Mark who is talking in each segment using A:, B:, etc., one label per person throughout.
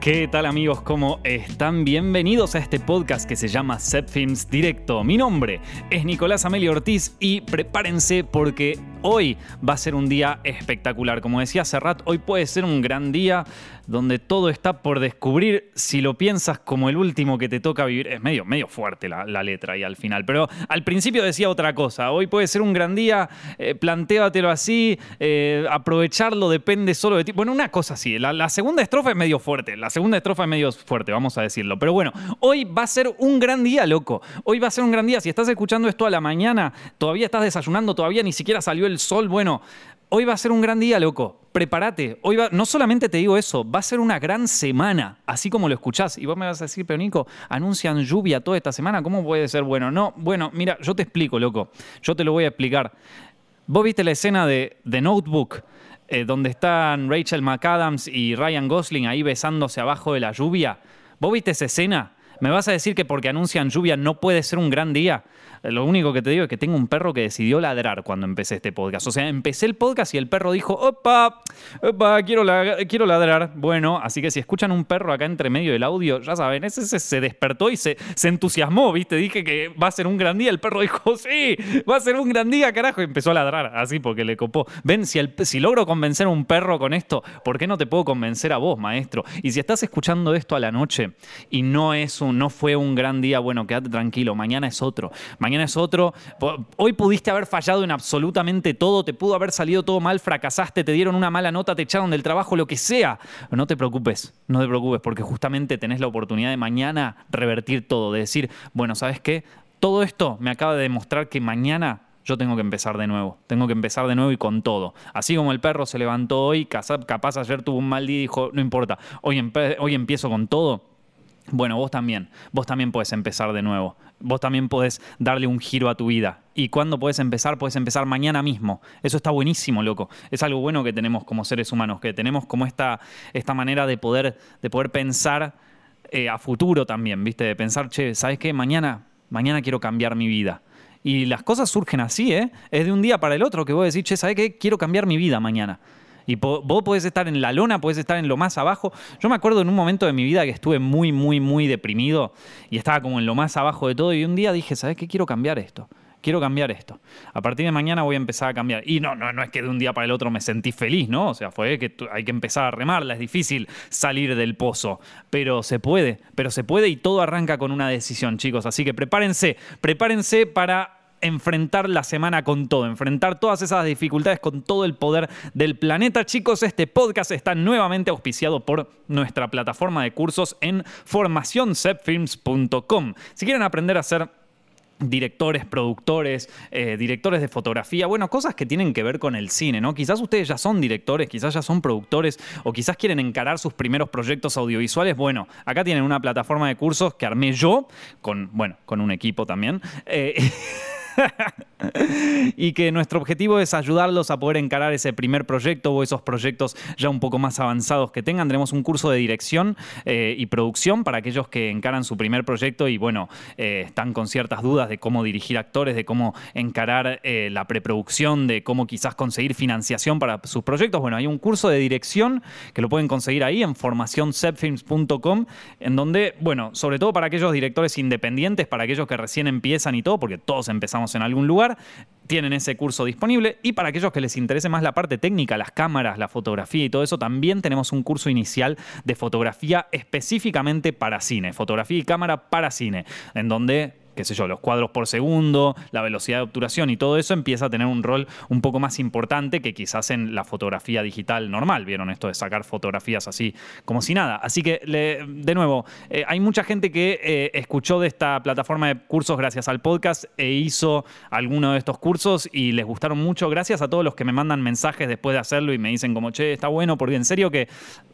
A: ¿Qué tal amigos? ¿Cómo están? Bienvenidos a este podcast que se llama Set Films Directo. Mi nombre es Nicolás Amelio Ortiz y prepárense porque hoy va a ser un día espectacular. Como decía Serrat, hoy puede ser un gran día donde todo está por descubrir. Si lo piensas como el último que te toca vivir, es medio, medio fuerte la, letra y al final. Pero al principio decía otra cosa. Hoy puede ser un gran día, eh, así, eh, aprovecharlo depende solo de ti. Bueno, una cosa así. La, segunda estrofa es medio fuerte. La segunda estrofa es medio fuerte, vamos a decirlo. Pero bueno, hoy va a ser un gran día, loco. Hoy va a ser un gran día. Si estás escuchando esto a la mañana, todavía estás desayunando, todavía ni siquiera salió el sol. Bueno, hoy va a ser un gran día, loco. Prepárate. Hoy va, no solamente te digo eso, va a ser una gran semana, así como lo escuchás. Y vos me vas a decir, pero Nico, anuncian lluvia toda esta semana, ¿cómo puede ser bueno? No, bueno, mira, yo te explico, loco. Yo te lo voy a explicar. Vos viste la escena de The Notebook, eh, donde están Rachel McAdams y Ryan Gosling ahí besándose abajo de la lluvia. ¿Vos viste esa escena? ¿Me vas a decir que porque anuncian lluvia no puede ser un gran día? Lo único que te digo es que tengo un perro que decidió ladrar cuando empecé este podcast. O sea, empecé el podcast y el perro dijo, opa, opa, quiero, quiero ladrar. Bueno, así que si escuchan un perro acá entre medio del audio, ya saben, ese, se despertó y se, se entusiasmó, ¿viste? Dije que va a ser un gran día. El perro dijo, sí, va a ser un gran día, carajo. Y empezó a ladrar así porque le copó. Ven, si, si logro convencer a un perro con esto, ¿por qué no te puedo convencer a vos, maestro? Y si estás escuchando esto a la noche y no, es un, no fue un gran día, bueno, quédate tranquilo, mañana es otro es otro. Hoy pudiste haber fallado en absolutamente todo, te pudo haber salido todo mal, fracasaste, te dieron una mala nota, te echaron del trabajo, lo que sea. no te preocupes, no te preocupes, porque justamente tenés la oportunidad de mañana revertir todo, de decir, bueno, ¿sabes qué? Todo esto me acaba de demostrar que mañana yo tengo que empezar de nuevo. Tengo que empezar de nuevo y con todo. Así como el perro se levantó hoy, capaz ayer tuvo un mal día y dijo, no importa, hoy, hoy empiezo con todo. Bueno, vos también, vos también puedes empezar de nuevo. Vos también puedes darle un giro a tu vida. ¿Y cuándo puedes empezar? Puedes empezar mañana mismo. Eso está buenísimo, loco. Es algo bueno que tenemos como seres humanos, que tenemos como esta, esta manera de poder, de poder pensar eh, a futuro también, ¿viste? De pensar, che, ¿sabes qué? Mañana, mañana quiero cambiar mi vida. Y las cosas surgen así, ¿eh? Es de un día para el otro que vos decís, che, ¿sabes qué? Quiero cambiar mi vida mañana. Y vos podés estar en la lona, podés estar en lo más abajo. Yo me acuerdo en un momento de mi vida que estuve muy, muy, muy deprimido y estaba como en lo más abajo de todo. Y un día dije, ¿sabes qué? Quiero cambiar esto quiero cambiar esto. A partir de mañana voy a empezar a cambiar. Y no, no, no es que de un día para el otro me sentí feliz, ¿no? O sea, fue que hay que empezar a remarla, es difícil salir del pozo, pero se puede, pero se puede y todo arranca con una decisión, chicos. Así que prepárense, prepárense para enfrentar la semana con todo, enfrentar todas esas dificultades con todo el poder del planeta. Chicos, este podcast está nuevamente auspiciado por nuestra plataforma de cursos en formacioncepfilms.com. Si quieren aprender a hacer directores, productores, eh, directores de fotografía, bueno, cosas que tienen que ver con el cine, ¿no? Quizás ustedes ya son directores, quizás ya son productores o quizás quieren encarar sus primeros proyectos audiovisuales. Bueno, acá tienen una plataforma de cursos que armé yo, con, bueno, con un equipo también. Eh, y que nuestro objetivo es ayudarlos a poder encarar ese primer proyecto o esos proyectos ya un poco más avanzados que tengan. Tenemos un curso de dirección eh, y producción para aquellos que encaran su primer proyecto y bueno, eh, están con ciertas dudas de cómo dirigir actores, de cómo encarar eh, la preproducción, de cómo quizás conseguir financiación para sus proyectos. Bueno, hay un curso de dirección que lo pueden conseguir ahí en formacioncepfilms.com, en donde, bueno, sobre todo para aquellos directores independientes, para aquellos que recién empiezan y todo, porque todos empezamos en algún lugar, tienen ese curso disponible. Y para aquellos que les interese más la parte técnica, las cámaras, la fotografía y todo eso, también tenemos un curso inicial de fotografía específicamente para cine, fotografía y cámara para cine, en donde qué sé yo, los cuadros por segundo, la velocidad de obturación y todo eso empieza a tener un rol un poco más importante que quizás en la fotografía digital normal. ¿Vieron esto de sacar fotografías así como si nada? Así que, de nuevo, eh, hay mucha gente que eh, escuchó de esta plataforma de cursos gracias al podcast e hizo alguno de estos cursos y les gustaron mucho. Gracias a todos los que me mandan mensajes después de hacerlo y me dicen como, che, está bueno, porque en serio que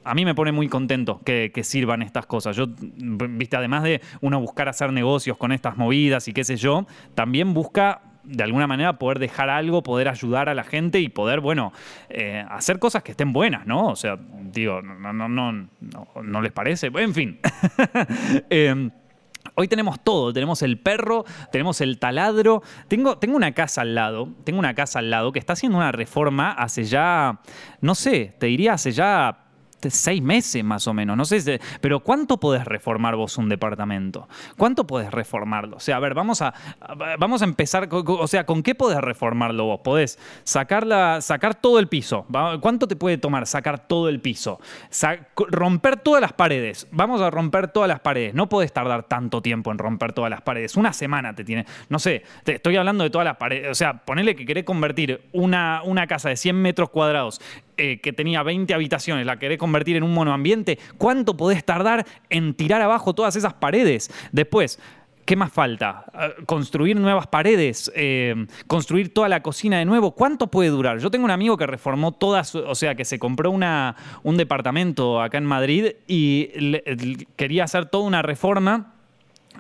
A: a mí me pone muy contento que, sirvan estas cosas. Yo, viste, además de uno buscar hacer negocios con estas movidas, y qué sé yo, también busca de alguna manera poder dejar algo, poder ayudar a la gente y poder, bueno, eh, hacer cosas que estén buenas, ¿no? O sea, digo, no, no, no, no, les parece. En fin. Em, hoy tenemos todo, tenemos el perro, tenemos el taladro. Tengo, tengo una casa al lado, tengo una casa al lado que está haciendo una reforma hace ya, no sé, te diría hace ya seis meses más o menos, no sé, pero ¿cuánto podés reformar vos un departamento? ¿Cuánto podés reformarlo? O sea, a ver, vamos a, vamos a empezar, o sea, ¿con qué podés reformarlo vos? Podés sacar, sacar todo el piso. ¿Cuánto te puede tomar sacar todo el piso? romper todas las paredes. Vamos a romper todas las paredes. No podés tardar tanto tiempo en romper todas las paredes. Una semana te tiene, no sé, te estoy hablando de todas las paredes. O sea, ponele que querés convertir una, una casa de 100 metros cuadrados eh, que tenía 20 habitaciones, la querés convertir en un monoambiente, ¿cuánto podés tardar en tirar abajo todas esas paredes? Después, ¿Qué más falta? Ah, construir nuevas paredes, eh, construir toda la cocina de nuevo. ¿Cuánto puede durar? Yo tengo un amigo que reformó todas, o sea, que se compró una, un departamento acá en Madrid y quería hacer toda una reforma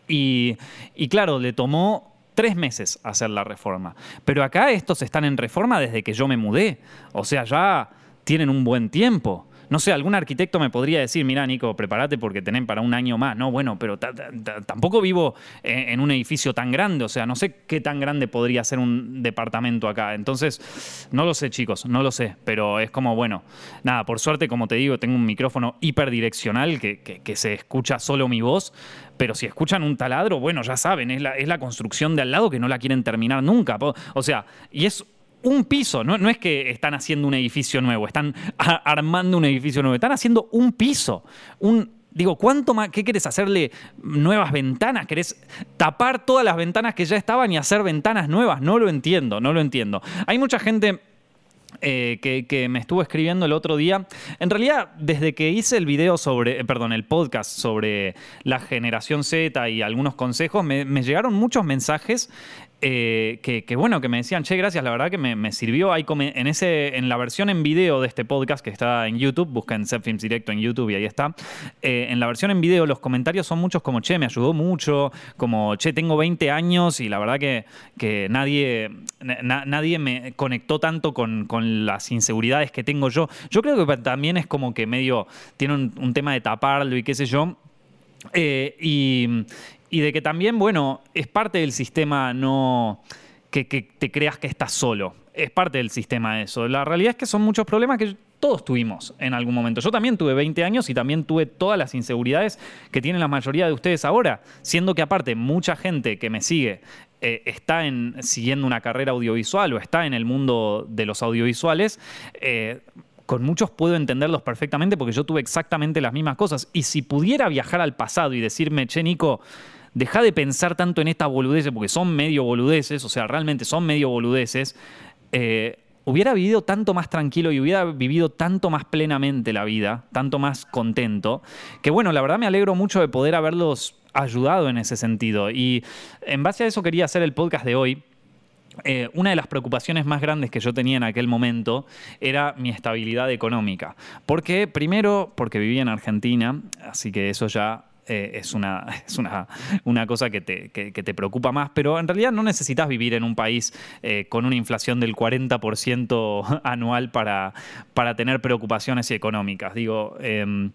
A: y, y claro, le tomó tres meses hacer la reforma. Pero acá estos están en reforma desde que yo me mudé. O sea, ya tienen un buen tiempo. No sé, algún arquitecto me podría decir, mira, Nico, prepárate porque tenés para un año más. No, bueno, pero tampoco vivo en un edificio tan grande. O sea, no sé qué tan grande podría ser un departamento acá. Entonces, no lo sé, chicos, no lo sé. Pero es como, bueno, nada, por suerte, como te digo, tengo un micrófono hiperdireccional que, que, se escucha solo mi voz. Pero si escuchan un taladro, bueno, ya saben, es la, es la construcción de al lado que no la quieren terminar nunca. O sea, y es un piso, no, es que están haciendo un edificio nuevo, están armando un edificio nuevo, están haciendo un piso. Un, digo, ¿cuánto más? ¿Qué querés hacerle nuevas ventanas? ¿Querés tapar todas las ventanas que ya estaban y hacer ventanas nuevas? No lo entiendo, no lo entiendo. Hay mucha gente eh, que, me estuvo escribiendo el otro día. En realidad, desde que hice el video sobre, eh, perdón, el podcast sobre la generación Z y algunos consejos, me, llegaron muchos mensajes eh, que, bueno, que me decían, che, gracias, la verdad que me, sirvió. Hay en, ese, en la versión en video de este podcast que está en YouTube, busquen Films Directo en YouTube y ahí está. en la versión en video, los comentarios son muchos como, che, me ayudó mucho, como, che, tengo 20 años y la verdad que, que nadie, nadie me conectó tanto con, con las inseguridades que tengo yo. Yo creo que también es como que medio tiene un, tema de taparlo y qué sé yo. Eh, y, de que también, bueno, es parte del sistema no que, te creas que estás solo. Es parte del sistema eso. La realidad es que son muchos problemas que todos tuvimos en algún momento. Yo también tuve 20 años y también tuve todas las inseguridades que tienen la mayoría de ustedes ahora, siendo que aparte mucha gente que me sigue eh, está en, siguiendo una carrera audiovisual o está en el mundo de los audiovisuales, eh, con muchos puedo entenderlos perfectamente porque yo tuve exactamente las mismas cosas. Y si pudiera viajar al pasado y decirme, che, Nico, deja de pensar tanto en estas boludeces, porque son medio boludeces, o sea, realmente son medio boludeces, eh, hubiera vivido tanto más tranquilo y hubiera vivido tanto más plenamente la vida, tanto más contento, que bueno, la verdad me alegro mucho de poder haberlos ayudado en ese sentido. Y en base a eso quería hacer el podcast de hoy. Eh, una de las preocupaciones más grandes que yo tenía en aquel momento era mi estabilidad económica. Porque, primero, porque vivía en Argentina, así que eso ya eh, es, una, es una, una cosa que te, te, preocupa más, pero en realidad no necesitas vivir en un país eh, con una inflación del 40% anual para, para tener preocupaciones económicas. Digo, em,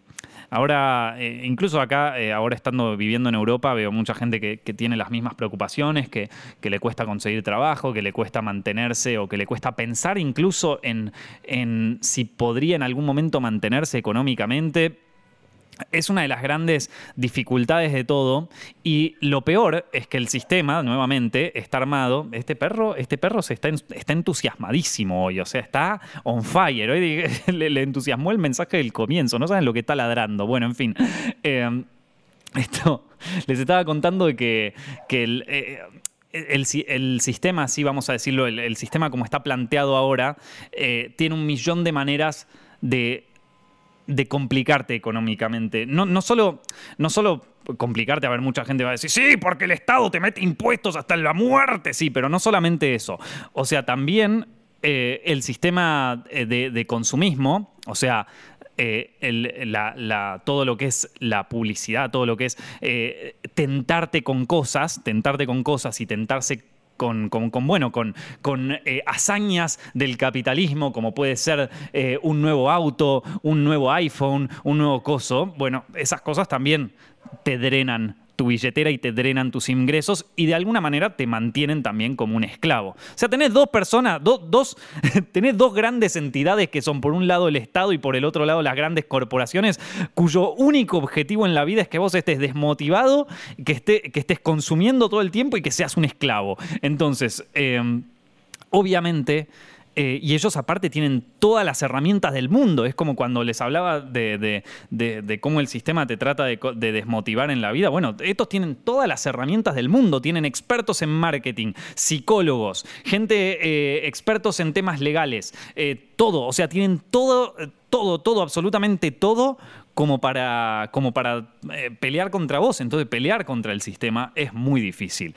A: Ahora, eh, incluso acá, ahora estando viviendo en Europa, veo mucha gente que, tiene las mismas preocupaciones, que, le cuesta conseguir trabajo, que le cuesta mantenerse o que le cuesta pensar incluso en, en si podría en algún momento mantenerse económicamente es una de las grandes dificultades de todo. Y lo peor es que el sistema nuevamente está armado. Este perro este perro se está, está entusiasmadísimo hoy o sea está on fire. Hoy le, entusiasmó el mensaje del comienzo. No saben lo que está ladrando. Bueno en fin. Em, esto les estaba contando de que, eh, el, el, sistema, así vamos a decirlo, el, sistema como está planteado ahora, eh, tiene un millón de maneras de de complicarte económicamente. No, no, solo, no solo complicarte, a ver, mucha gente va a decir, sí, porque el Estado te mete impuestos hasta la muerte, sí, pero no solamente eso. O sea, también eh, el sistema eh, de, consumismo, o sea, eh, la, todo lo que es la publicidad, todo lo que es tentarte con cosas, tentarte con cosas y tentarse con, bueno, con, con eh, hazañas del capitalismo, como puede ser eh, un nuevo auto, un nuevo iPhone, un nuevo coso, bueno, esas cosas también te drenan tu billetera y te drenan tus ingresos y de alguna manera te mantienen también como un esclavo. O sea, tenés dos personas, dos, tenés dos grandes entidades que son por un lado el Estado y por el otro lado las grandes corporaciones, cuyo único objetivo en la vida es que vos estés desmotivado, que, esté, que estés consumiendo todo el tiempo y que seas un esclavo. Entonces, em, obviamente eh, y ellos aparte tienen todas las herramientas del mundo. Es como cuando les hablaba de, cómo el sistema te trata de, desmotivar en la vida. Bueno, estos tienen todas las herramientas del mundo. Tienen expertos en marketing, psicólogos, gente eh, expertos en temas legales, eh, todo. O sea, tienen todo, todo, todo, absolutamente todo como para, como para pelear contra vos. Entonces, pelear contra el sistema es muy difícil.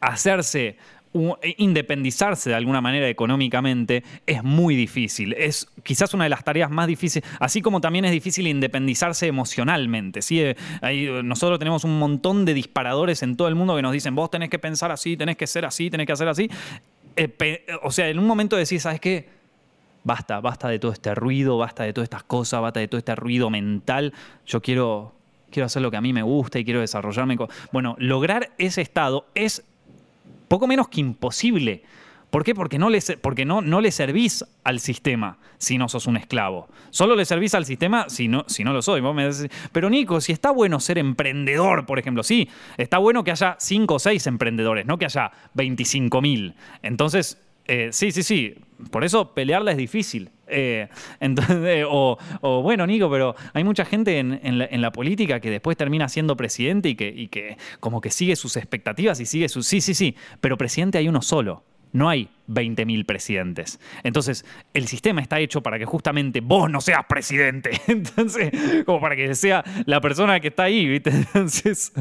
A: hacerse e independizarse de alguna manera económicamente es muy difícil. Es quizás una de las tareas más difíciles, así como también es difícil independizarse emocionalmente. ¿sí? Eh, nosotros tenemos un montón de disparadores en todo el mundo que nos dicen, vos tenés que pensar así, tenés que ser así, tenés que hacer así. Eh, o sea, en un momento decís, ¿sabes qué? Basta, basta de todo este ruido, basta de todas estas cosas, basta de todo este ruido mental. Yo quiero, quiero hacer lo que a mí me gusta y quiero desarrollarme. Bueno, lograr ese estado es poco menos que imposible. ¿Por qué? Porque no le, porque no, no le servís al sistema si no sos un esclavo. Solo le servís al sistema si no, si no lo soy. pero Nico, si está bueno ser emprendedor, por ejemplo, sí, está bueno que haya 5 o 6 emprendedores, no que haya 25 mil. Entonces, eh, sí, sí, sí. Por eso pelearla es difícil. Eh, entonces, o, bueno, Nico, pero hay mucha gente en, la, política que después termina siendo presidente y que, como que sigue sus expectativas y sigue sus... Sí, sí, sí, pero presidente hay uno solo. No hay 20.000 presidentes. Entonces, el sistema está hecho para que justamente vos no seas presidente. Entonces, como para que sea la persona que está ahí, ¿viste? Entonces,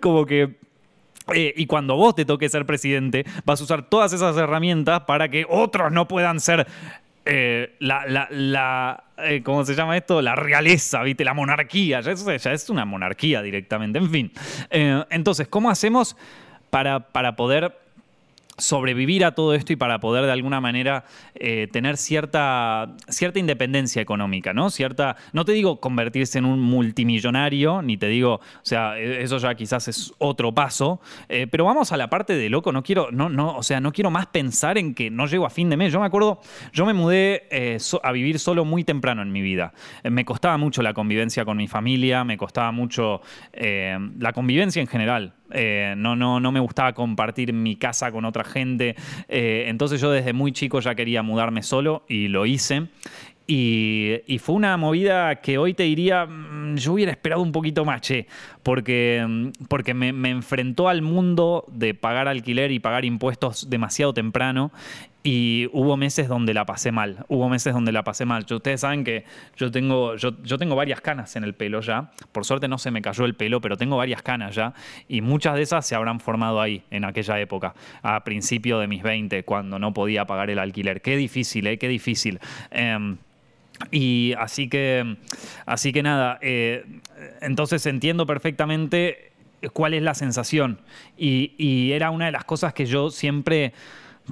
A: como que eh, y cuando vos te toque ser presidente, vas a usar todas esas herramientas para que otros no puedan ser eh, la, eh, ¿cómo se llama esto? La realeza, ¿viste? La monarquía. Ya es, ya es una monarquía directamente. En fin. entonces, ¿cómo hacemos para, para poder sobrevivir a todo esto y para poder de alguna manera eh, tener cierta, cierta independencia económica, ¿no? Cierta, no te digo convertirse en un multimillonario, ni te digo, o sea, e, eso ya quizás es otro paso, eh, pero vamos a la parte de loco, no quiero, no, no, o sea, no quiero más pensar en que no llego a fin de mes. Yo me acuerdo, yo me mudé eh, a vivir solo muy temprano en mi vida. me costaba mucho la convivencia con mi familia, me costaba mucho la convivencia en general. Eh, no, no, no me gustaba compartir mi casa con otra gente. Eh, entonces yo desde muy chico ya quería mudarme solo y lo hice. Y, fue una movida que hoy te diría, mm, yo hubiera esperado un poquito más, che, porque, mm, porque me, enfrentó al mundo de pagar alquiler y pagar impuestos demasiado temprano y hubo meses donde la pasé mal, hubo meses donde la pasé mal. Ustedes saben que yo tengo, yo, yo tengo varias canas en el pelo ya, por suerte no se me cayó el pelo, pero tengo varias canas ya y muchas de esas se habrán formado ahí, en aquella época, a principio de mis 20, cuando no podía pagar el alquiler. Qué difícil, ¿eh? Qué difícil. Em, y así que, así que nada, eh, entonces entiendo perfectamente cuál es la sensación. Y, era una de las cosas que yo siempre,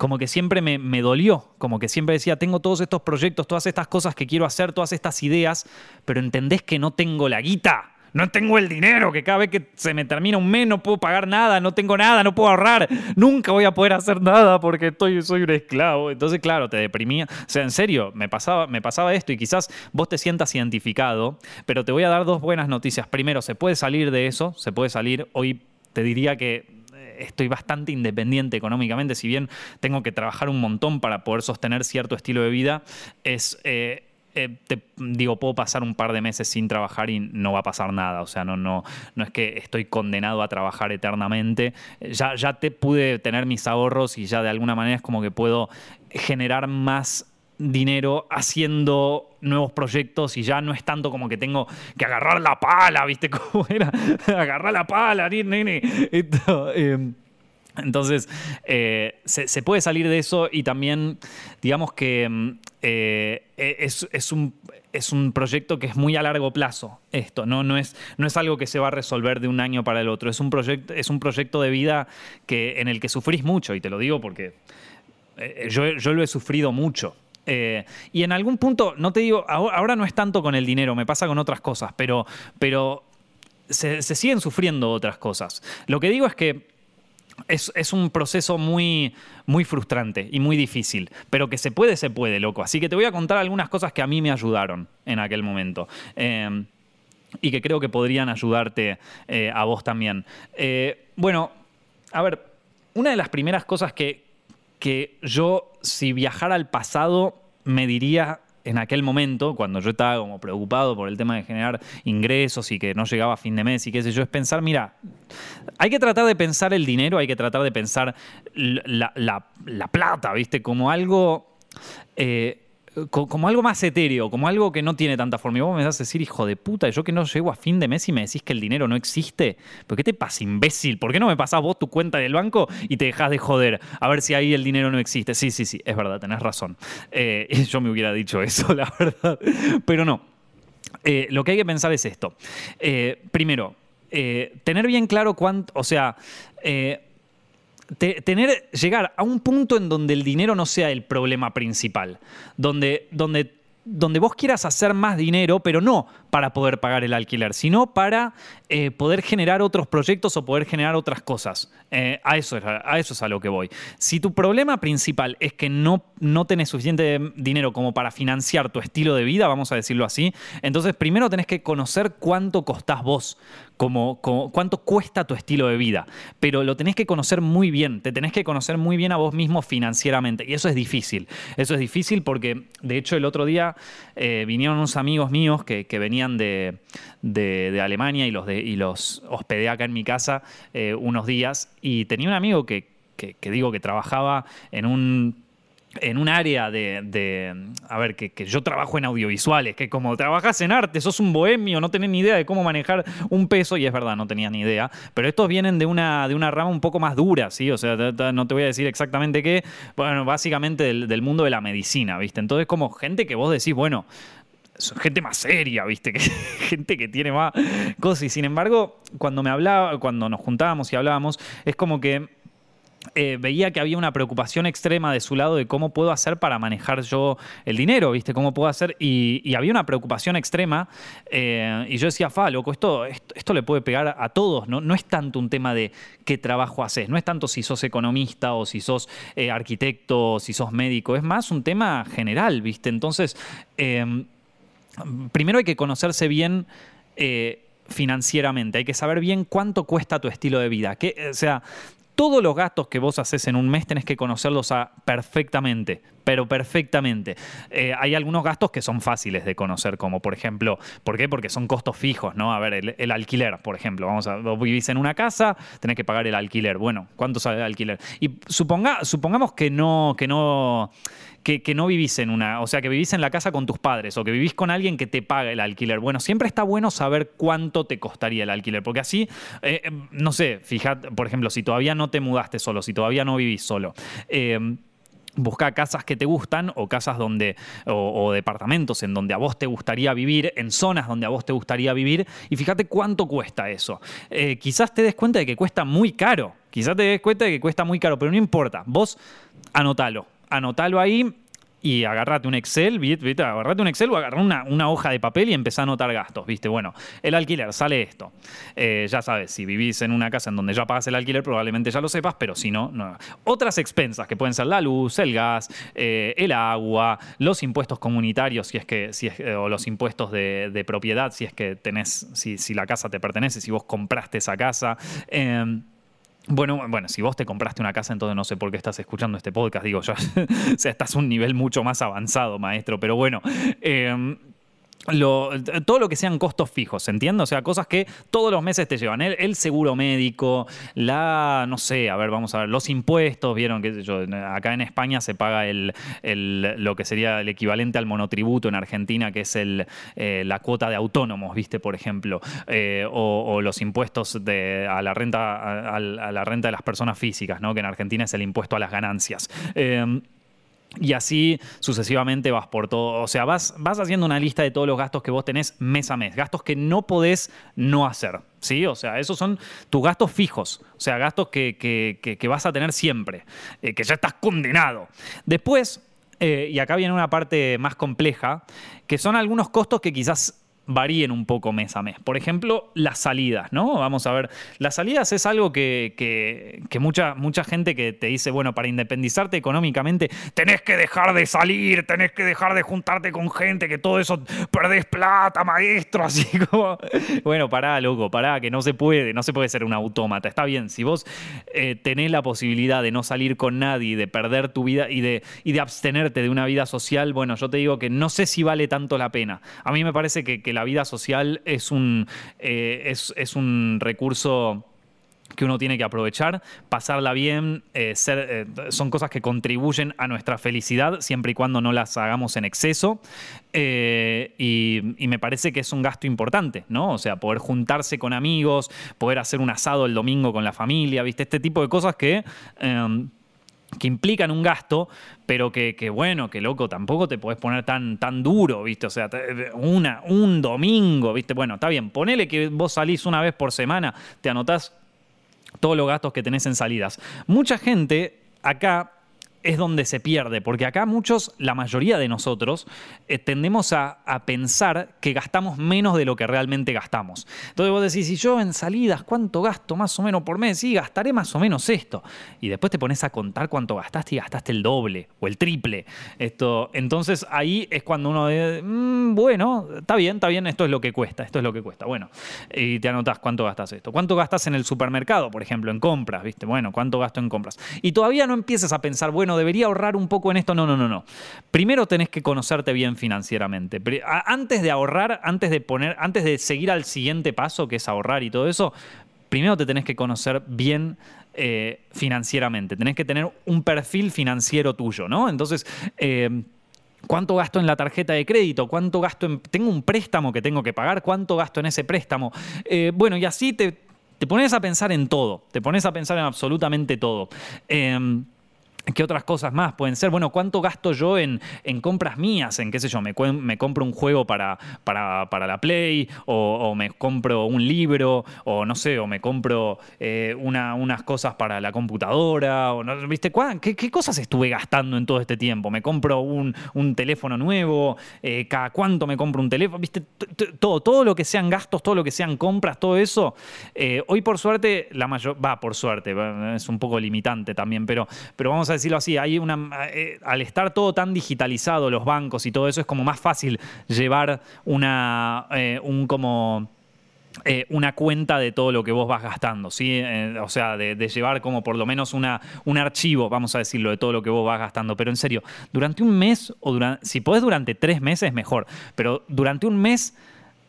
A: como que siempre me, dolió, como que siempre decía, tengo todos estos proyectos, todas estas cosas que quiero hacer, todas estas ideas, pero entendés que no tengo la guita no tengo el dinero, que cada vez que se me termina un mes no puedo pagar nada, no tengo nada, no puedo ahorrar, nunca voy a poder hacer nada porque estoy, soy un esclavo. Entonces, claro, te deprimía. O sea, en serio, me pasaba, me pasaba esto y quizás vos te sientas identificado, pero te voy a dar dos buenas noticias. Primero, se puede salir de eso, se puede salir. Hoy te diría que estoy bastante independiente económicamente, si bien tengo que trabajar un montón para poder sostener cierto estilo de vida, es... Eh, eh, te digo, puedo pasar un par de meses sin trabajar y no va a pasar nada. O sea, no, no, no es que estoy condenado a trabajar eternamente. Ya, ya te pude tener mis ahorros y ya de alguna manera es como que puedo generar más dinero haciendo nuevos proyectos y ya no es tanto como que tengo que agarrar la pala, ¿viste cómo era? agarrar la pala, nene. Eh, entonces, eh, se, puede salir de eso y también, digamos que mm, eh, e, es, un, es, un, proyecto que es muy a largo plazo, esto, ¿no? No, es, no es algo que se va a resolver de un año para el otro, es un, proyecto, es un proyecto de vida que, en el que sufrís mucho, y te lo digo porque eh, yo, yo lo he sufrido mucho. Y en algún punto, no te digo, ahora no es tanto con el dinero, me pasa con otras cosas, pero, pero se, siguen sufriendo otras cosas. Lo que digo es que es, un proceso muy, muy frustrante y muy difícil, pero que se puede, se puede, loco. Así que te voy a contar algunas cosas que a mí me ayudaron en aquel momento. Em, y que creo que podrían ayudarte eh, a vos también. Eh, bueno, a ver, una de las primeras cosas que, que yo, si viajara al pasado, me diría en aquel momento, cuando yo estaba como preocupado por el tema de generar ingresos y que no llegaba a fin de mes y qué sé yo, es pensar, mira, hay que tratar de pensar el dinero, hay que tratar de pensar la, plata, ¿viste? Como algo... Eh, como algo más etéreo, como algo que no tiene tanta forma. Y vos me das a decir, hijo de puta, yo que no llego a fin de mes y me decís que el dinero no existe. ¿Pero qué te pasa, imbécil? ¿Por qué no me pasás vos tu cuenta del banco y te dejás de joder? A ver si ahí el dinero no existe. Sí, sí, sí, es verdad, tenés razón. Eh, yo me hubiera dicho eso, la verdad. Pero no. Eh, lo que hay que pensar es esto. Eh, primero, tener bien claro cuánto, o sea, tener, llegar a un punto en donde el dinero no sea el problema principal, donde, donde, donde vos quieras hacer más dinero, pero no para poder pagar el alquiler, sino para eh, poder generar otros proyectos o poder generar otras cosas. Eh, a, eso, a eso es a lo que voy. Si tu problema principal es que no, no tenés suficiente dinero como para financiar tu estilo de vida, vamos a decirlo así, entonces primero tenés que conocer cuánto costás vos, como, cuánto cuesta tu estilo de vida, pero lo tenés que conocer muy bien, te tenés que conocer muy bien a vos mismo financieramente, y eso es difícil. Eso es difícil porque, de hecho, el otro día eh, vinieron unos amigos míos que, venían de, Alemania y los, hospedé acá en mi casa eh, unos días, y tenía un amigo que digo que trabajaba en un en un área de, a ver, que, yo trabajo en audiovisuales, que como trabajas en arte, sos un bohemio, no tenés ni idea de cómo manejar un peso, y es verdad, no tenía ni idea, pero estos vienen de una, de una rama un poco más dura, ¿sí? O sea, no te voy a decir exactamente qué, bueno, básicamente del, mundo de la medicina, ¿viste? Entonces, como gente que vos decís, bueno, gente más seria, ¿viste? Gente que tiene más cosas, y sin embargo, cuando me hablaba, cuando nos juntábamos y hablábamos, es como que eh, veía que había una preocupación extrema de su lado de cómo puedo hacer para manejar yo el dinero, ¿viste? ¿Cómo puedo hacer? Y, había una preocupación extrema eh, y yo decía, fa, loco, esto, esto, le puede pegar a todos, ¿no? No es tanto un tema de qué trabajo haces, no es tanto si sos economista o si sos eh, arquitecto o si sos médico, es más un tema general, ¿viste? Entonces, primero hay que conocerse bien financieramente. Hay que saber bien cuánto cuesta tu estilo de vida. o sea, todos los gastos que vos haces en un mes tenés que conocerlos perfectamente, pero perfectamente. Eh, hay algunos gastos que son fáciles de conocer, como por ejemplo, ¿por qué? Porque son costos fijos, ¿no? A ver, el, alquiler, por ejemplo. Vamos a, vos vivís en una casa, tenés que pagar el alquiler. Bueno, ¿cuánto sale el alquiler? Y suponga, supongamos que no, que no que, no vivís en una, o sea, que vivís en la casa con tus padres o que vivís con alguien que te paga el alquiler. Bueno, siempre está bueno saber cuánto te costaría el alquiler, porque así, eh, eh, no sé, fíjate, por ejemplo, si todavía no te mudaste solo, si todavía no vivís solo. Eh, busca casas que te gustan o casas donde o, departamentos en donde a vos te gustaría vivir, en zonas donde a vos te gustaría vivir y fíjate cuánto cuesta eso. quizás te des cuenta de que cuesta muy caro, quizás te des cuenta de que cuesta muy caro, pero no importa, vos anótalo anotalo ahí y agarrate un Excel, ¿viste? agarrate un Excel o agarrá una, hoja de papel y empezá a anotar gastos, ¿viste? Bueno, el alquiler, sale esto. Eh, ya sabes, si vivís en una casa en donde ya pagas el alquiler, probablemente ya lo sepas, pero si no, no. Otras expensas que pueden ser la luz, el gas, eh, el agua, los impuestos comunitarios, si es que, es, o los impuestos de, propiedad, si es que tenés, si, si, la casa te pertenece, si vos compraste esa casa. Bueno, bueno, si vos te compraste una casa, entonces no sé por qué estás escuchando este podcast. Digo, ya, o sea, estás a un nivel mucho más avanzado, maestro. Pero bueno, eh, todo lo que sean costos fijos, ¿entiendes? O sea, cosas que todos los meses te llevan. El, seguro médico, la, no sé, a ver, vamos a ver, los impuestos, vieron que yo, acá en España se paga el, lo que sería el equivalente al monotributo en Argentina, que es el, eh, la cuota de autónomos, ¿viste? Por ejemplo, eh, o, los impuestos de, a, la renta, a, la renta de las personas físicas, ¿no? Que en Argentina es el impuesto a las ganancias. Eh, y así sucesivamente vas por todo. O sea, vas, vas haciendo una lista de todos los gastos que vos tenés mes a mes. Gastos que no podés no hacer. ¿Sí? O sea, esos son tus gastos fijos. O sea, gastos que, vas a tener siempre. Eh, que ya estás condenado. Después, eh, y acá viene una parte más compleja, que son algunos costos que quizás varíen un poco mes a mes. Por ejemplo, las salidas, ¿no? Vamos a ver, las salidas es algo que, que, mucha, mucha gente que te dice, bueno, para independizarte económicamente, tenés que dejar de salir, tenés que dejar de juntarte con gente, que todo eso perdés plata, maestro, así como, bueno, pará, loco, pará, que no se puede, no se puede ser un autómata. Está bien, si vos eh, tenés la posibilidad de no salir con nadie, de perder tu vida y de, y de abstenerte de una vida social, bueno, yo te digo que no sé si vale tanto la pena. A mí me parece que, la vida social es un, eh, es, es un recurso que uno tiene que aprovechar, pasarla bien, eh, ser, eh, son cosas que contribuyen a nuestra felicidad siempre y cuando no las hagamos en exceso. Eh, y, me parece que es un gasto importante, ¿no? O sea, poder juntarse con amigos, poder hacer un asado el domingo con la familia, ¿viste? Este tipo de cosas que que implican un gasto, pero que, bueno, que loco, tampoco te podés poner tan, tan duro, ¿viste? O sea, una, un domingo, ¿viste? Bueno, está bien, ponele que vos salís una vez por semana, te anotás todos los gastos que tenés en salidas. Mucha gente acá es donde se pierde, porque acá muchos, la mayoría de nosotros, eh, tendemos a, pensar que gastamos menos de lo que realmente gastamos. Entonces vos decís, si yo en salidas, ¿cuánto gasto más o menos por mes? Sí, gastaré más o menos esto. Y después te pones a contar cuánto gastaste y gastaste el doble o el triple. Esto, entonces ahí es cuando uno dice, mm, bueno, está bien, está bien, esto es lo que cuesta, esto es lo que cuesta. Bueno, y te anotás cuánto gastas esto. ¿Cuánto gastas en el supermercado, por ejemplo, en compras? ¿Viste? Bueno, ¿cuánto gasto en compras? Y todavía no empiezas a pensar, bueno, debería ahorrar un poco en esto. No, no, no, no. Primero tenés que conocerte bien financieramente. Antes de ahorrar, antes de poner, antes de seguir al siguiente paso, que es ahorrar y todo eso, primero te tenés que conocer bien eh, financieramente. Tenés que tener un perfil financiero tuyo, ¿no? Entonces, eh, ¿Cuánto gasto en la tarjeta de crédito? ¿Cuánto gasto en... Tengo un préstamo que tengo que pagar? ¿Cuánto gasto en ese préstamo? Eh, bueno, y así te, te, pones a pensar en todo. Te pones a pensar en absolutamente todo. ¿Qué otras cosas más pueden ser? Bueno, ¿cuánto gasto yo en, en compras mías? En qué sé yo, me, me compro un juego para, para, la Play, o, me compro un libro, o no sé, o me compro eh, unas cosas para la computadora, o no, ¿viste? ¿Qué, cosas estuve gastando en todo este tiempo? ¿Me compro un, teléfono nuevo? Eh, ¿Cada cuánto me compro un teléfono? ¿Viste? Todo, todo lo que sean gastos, todo lo que sean compras, todo eso. Eh, hoy, por suerte, la mayor. Va, por suerte, es un poco limitante también, pero, pero vamos a decirlo así, hay una, eh, al estar todo tan digitalizado, los bancos y todo eso, es como más fácil llevar una, eh, un como... Eh, una cuenta de todo lo que vos vas gastando, ¿sí? o sea, de, llevar como por lo menos una, un archivo, vamos a decirlo, de todo lo que vos vas gastando. Pero en serio, durante un mes o durante, si podés durante tres meses, mejor, pero durante un mes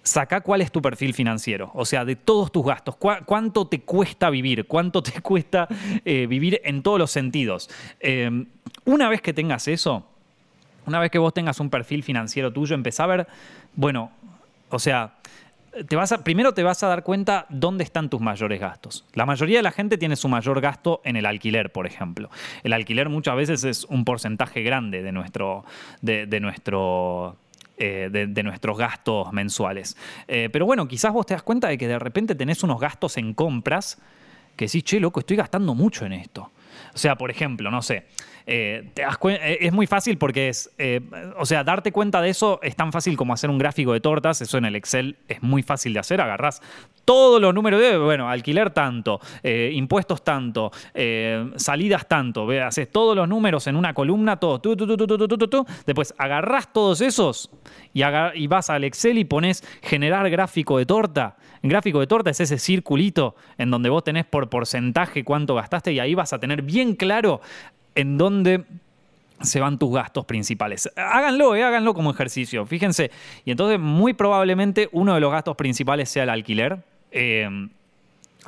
A: saca cuál es tu perfil financiero, o sea, de todos tus gastos, cuánto te cuesta vivir, cuánto te cuesta eh, vivir en todos los sentidos. Em, una vez que tengas eso, una vez que vos tengas un perfil financiero tuyo, empezá a ver, bueno, o sea, te vas a, primero te vas a dar cuenta dónde están tus mayores gastos. La mayoría de la gente tiene su mayor gasto en el alquiler, por ejemplo. El alquiler muchas veces es un porcentaje grande de nuestro, de nuestro eh, de, nuestros gastos mensuales. Eh, pero bueno, quizás vos te das cuenta de que de repente tenés unos gastos en compras que decís, che, loco, estoy gastando mucho en esto. O sea, por ejemplo, no sé, eh, es muy fácil porque es, o sea, darte cuenta de eso es tan fácil como hacer un gráfico de tortas, eso en el Excel es muy fácil de hacer, agarrás todos los números de, bueno, alquiler tanto, impuestos tanto, salidas tanto, ve, haces todos los números en una columna, todo, tú, después agarrás todos esos y, vas al Excel y pones generar gráfico de torta. Gráfico de torta es ese circulito en donde vos tenés por porcentaje cuánto gastaste y ahí vas a tener bien claro en dónde se van tus gastos principales. Háganlo, eh, háganlo como ejercicio, fíjense. Y entonces muy probablemente uno de los gastos principales sea el alquiler. Eh,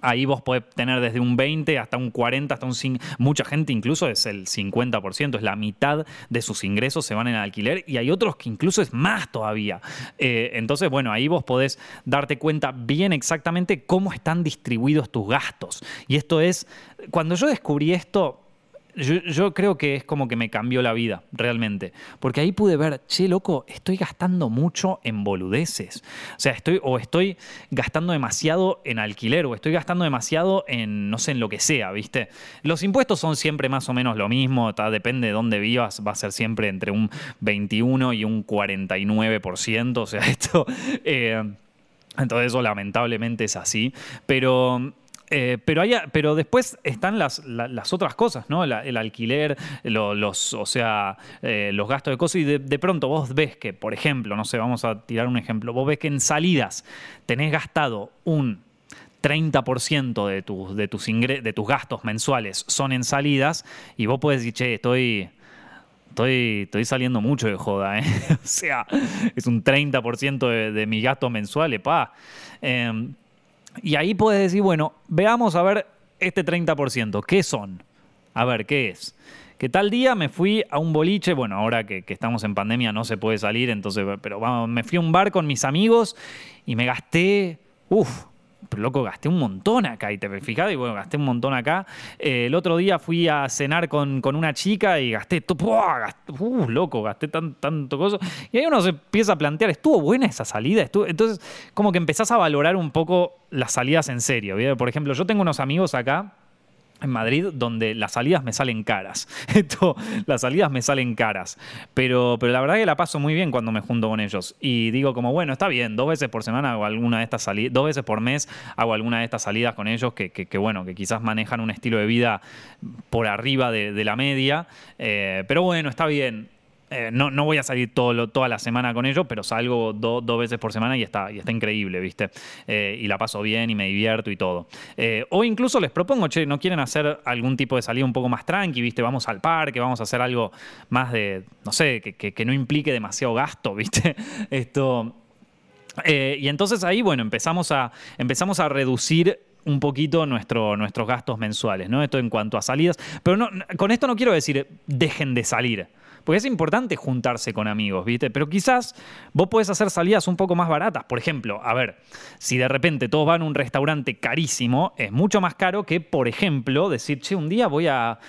A: ahí vos podés tener desde un 20 hasta un 40, hasta un 5. Mucha gente incluso es el 50%, es la mitad de sus ingresos se van en alquiler y hay otros que incluso es más todavía. Eh, entonces, bueno, ahí vos podés darte cuenta bien exactamente cómo están distribuidos tus gastos. Y esto es, cuando yo descubrí esto, yo, creo que es como que me cambió la vida, realmente. Porque ahí pude ver, che, loco, estoy gastando mucho en boludeces. O sea, estoy, o estoy gastando demasiado en alquiler, o estoy gastando demasiado en, no sé, en lo que sea, ¿viste? Los impuestos son siempre más o menos lo mismo, depende de dónde vivas, va a ser siempre entre un 21 y un 49%. O sea, esto. Eh, entonces, lamentablemente es así. Pero eh, pero, pero después están las, otras cosas, ¿no? el alquiler, los, o sea, eh, los gastos de cosas y de, pronto vos ves que, por ejemplo, no sé, vamos a tirar un ejemplo, vos ves que en salidas tenés gastado un 30% de tus, de, tus de tus gastos mensuales son en salidas y vos puedes decir, che, estoy... Estoy, estoy, saliendo mucho de joda, ¿eh? o sea, es un 30% de, de mis gastos mensuales, pa. Em, y ahí puedes decir, bueno, veamos a ver este 30%, ¿qué son? A ver, ¿qué es? Que tal día me fui a un boliche, bueno, ahora que, estamos en pandemia no se puede salir, entonces, pero vamos, me fui a un bar con mis amigos y me gasté, uff, pero loco, gasté un montón acá y te fijas, y bueno, gasté un montón acá. Eh, el otro día fui a cenar con, una chica y gasté, uh, loco, gasté tan, tanto cosa. Y ahí uno se empieza a plantear, ¿estuvo buena esa salida? Entonces, como que empezás a valorar un poco las salidas en serio. Por ejemplo, yo tengo unos amigos acá en Madrid donde las salidas me salen caras. Esto, las salidas me salen caras. Pero, pero la verdad que la paso muy bien cuando me junto con ellos. Y digo como, bueno, está bien, dos veces por semana hago alguna de estas salidas, dos veces por mes hago alguna de estas salidas con ellos que, que, bueno, que quizás manejan un estilo de vida por arriba de, la media. Eh, pero bueno, está bien. Eh, no, no, voy a salir todo toda la semana con ellos, pero salgo dos veces por semana y está, y está increíble, ¿viste? Eh, y la paso bien y me divierto y todo. Eh, o incluso les propongo, che, ¿no quieren hacer algún tipo de salida un poco más tranqui, ¿viste? Vamos al parque, vamos a hacer algo más de, no sé, que, no implique demasiado gasto, ¿viste? Esto. y entonces ahí, bueno, empezamos a, empezamos a reducir un poquito nuestro, nuestros gastos mensuales, ¿no? Esto en cuanto a salidas. Pero con esto no quiero decir dejen de salir. Porque es importante juntarse con amigos, ¿viste? Pero quizás vos podés hacer salidas un poco más baratas. Por ejemplo, a ver, si de repente todos van a un restaurante carísimo, es mucho más caro que, por ejemplo, decir, che, un día voy a,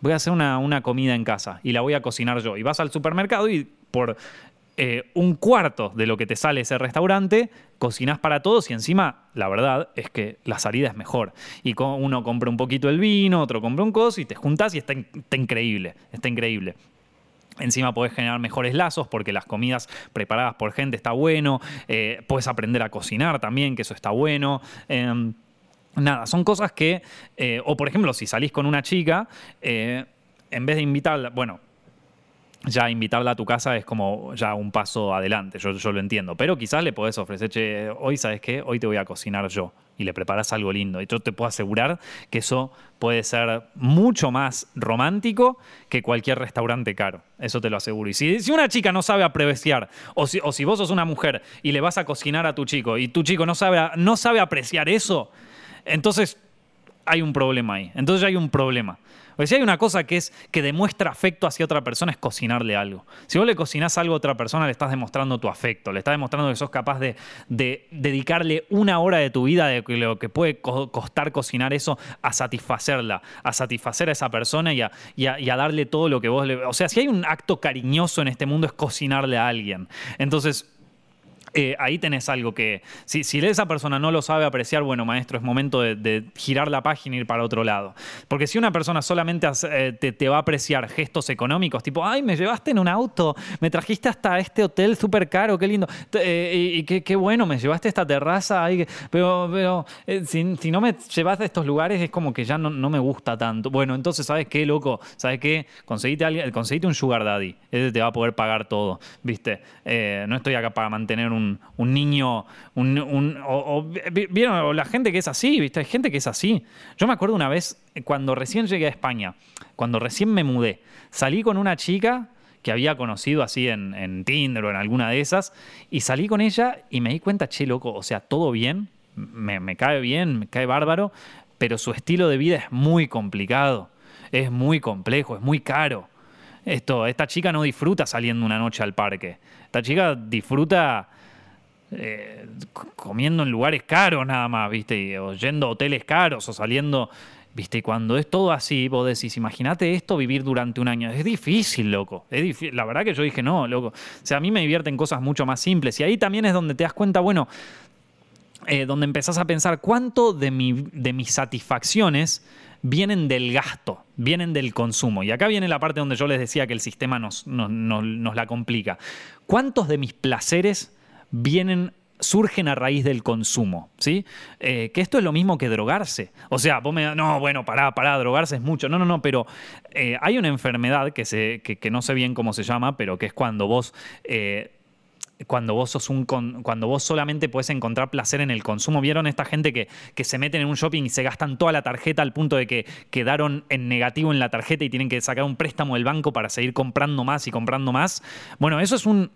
A: voy a hacer una, comida en casa y la voy a cocinar yo. Y vas al supermercado y por eh, un cuarto de lo que te sale ese restaurante, cocinas para todos y encima la verdad es que la salida es mejor. Y uno compra un poquito el vino, otro compra un coso y te juntas y está, está increíble, está increíble. Encima podés generar mejores lazos porque las comidas preparadas por gente está bueno. Eh, puedes aprender a cocinar también, que eso está bueno. Em, nada, son cosas que, eh, o por ejemplo, si salís con una chica, eh, en vez de invitarla, bueno, ya invitarla a tu casa es como ya un paso adelante, yo, yo lo entiendo, pero quizás le podés ofrecer, che, hoy sabes qué, hoy te voy a cocinar yo y le preparas algo lindo. Y yo te puedo asegurar que eso puede ser mucho más romántico que cualquier restaurante caro. Eso te lo aseguro. Y si, si una chica no sabe apreciar, o si, o si, vos sos una mujer y le vas a cocinar a tu chico y tu chico no sabe, no sabe apreciar eso, entonces hay un problema ahí. Entonces hay un problema. Porque si hay una cosa que es que demuestra afecto hacia otra persona es cocinarle algo. Si vos le cocinás algo a otra persona, le estás demostrando tu afecto, le estás demostrando que sos capaz de, dedicarle una hora de tu vida de lo que puede costar cocinar eso a satisfacerla, a satisfacer a esa persona y a, y a darle todo lo que vos le... O sea, si hay un acto cariñoso en este mundo es cocinarle a alguien. Entonces, eh, ahí tenés algo que, si, si, esa persona no lo sabe apreciar, bueno, maestro, es momento de, girar la página y ir para otro lado. Porque si una persona solamente eh, te, va a apreciar gestos económicos, tipo, ay, me llevaste en un auto, me trajiste hasta este hotel súper caro, qué lindo, eh, y, qué, bueno, me llevaste esta terraza, pero, pero si, no me llevas a estos lugares es como que ya no, me gusta tanto. Bueno, entonces, ¿sabes qué, loco? ¿Sabes qué? Conseguite, alguien, conseguite un sugar daddy, ese te va a poder pagar todo, ¿viste? no estoy acá para mantener un un, niño, un, o, la gente que es así, ¿viste? Hay gente que es así. Yo me acuerdo una vez, cuando recién llegué a España, cuando recién me mudé, salí con una chica que había conocido así en, Tinder o en alguna de esas, y salí con ella y me di cuenta, che, loco, o sea, todo bien, me, me cae bien, me cae bárbaro, pero su estilo de vida es muy complicado, es muy complejo, es muy caro. Esto, esta chica no disfruta saliendo una noche al parque. Esta chica disfruta eh, comiendo en lugares caros nada más, ¿viste? o yendo a hoteles caros o saliendo ¿Viste? Y cuando es todo así, vos decís, imagínate esto vivir durante un año. Es difícil, loco. Es difícil. La verdad que yo dije, no, loco. O sea, a mí me divierten cosas mucho más simples. Y ahí también es donde te das cuenta, bueno, eh, donde empezás a pensar cuánto de, de mis satisfacciones vienen del gasto, vienen del consumo. Y acá viene la parte donde yo les decía que el sistema nos, nos, la complica. ¿Cuántos de mis placeres vienen surgen a raíz del consumo, ¿sí? Eh, que esto es lo mismo que drogarse. O sea, vos me no, bueno, pará, pará, drogarse es mucho. No, no, no, pero eh, hay una enfermedad que, se, que, no sé bien cómo se llama, pero que es cuando vos cuando vos sos un cuando vos solamente puedes encontrar placer en el consumo. ¿Vieron esta gente que, que, se meten en un shopping y se gastan toda la tarjeta al punto de que quedaron en negativo en la tarjeta y tienen que sacar un préstamo del banco para seguir comprando más y comprando más? Bueno, eso es un,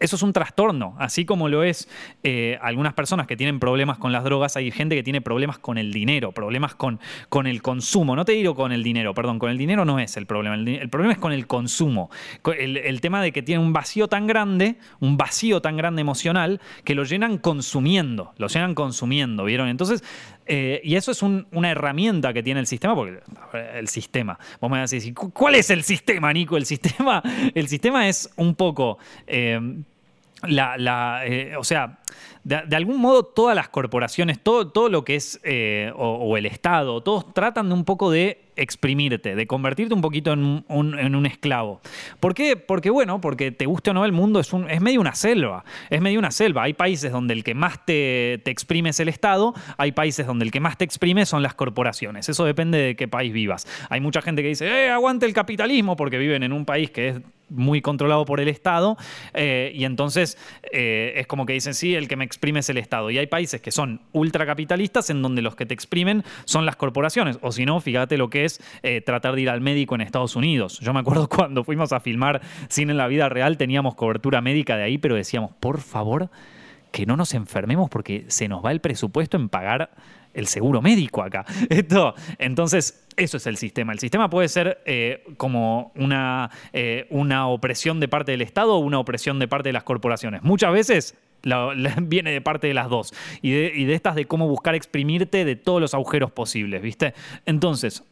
A: eso es un trastorno, así como lo es eh, algunas personas que tienen problemas con las drogas, hay gente que tiene problemas con el dinero, problemas con, con el consumo. No te digo con el dinero, perdón, con el dinero no es el problema, el, problema es con el consumo. El, el, tema de que tiene un vacío tan grande, un vacío tan grande emocional, que lo llenan consumiendo, lo llenan consumiendo, ¿vieron? Entonces, eh, y eso es una herramienta que tiene el sistema, porque el sistema, vos me vas a decir, ¿cuál es el sistema, Nico? El sistema, el sistema es un poco... Eh, la, eh, o sea, de, algún modo todas las corporaciones, todo, todo lo que es, o, el Estado, todos tratan de un poco de exprimirte, de convertirte un poquito en un, esclavo. ¿Por qué? Porque, bueno, porque te guste o no, el mundo es, medio una selva. Es medio una selva. Hay países donde el que más te, te exprime es el Estado, hay países donde el que más te exprime son las corporaciones. Eso depende de qué país vivas. Hay mucha gente que dice, eh, aguante el capitalismo, porque viven en un país que es muy controlado por el Estado, eh, y entonces eh, es como que dicen, sí, el que me exprime es el Estado. Y hay países que son ultracapitalistas en donde los que te exprimen son las corporaciones, o si no, fíjate lo que es eh, tratar de ir al médico en Estados Unidos. Yo me acuerdo cuando fuimos a filmar cine en la vida real, teníamos cobertura médica de ahí, pero decíamos, por favor, que no nos enfermemos porque se nos va el presupuesto en pagar el seguro médico acá. Entonces, eso es el sistema. El sistema puede ser eh, como una, eh, una opresión de parte del Estado o una opresión de parte de las corporaciones. Muchas veces viene de parte de las dos. Y y de estas de cómo buscar exprimirte de todos los agujeros posibles, ¿viste? Entonces,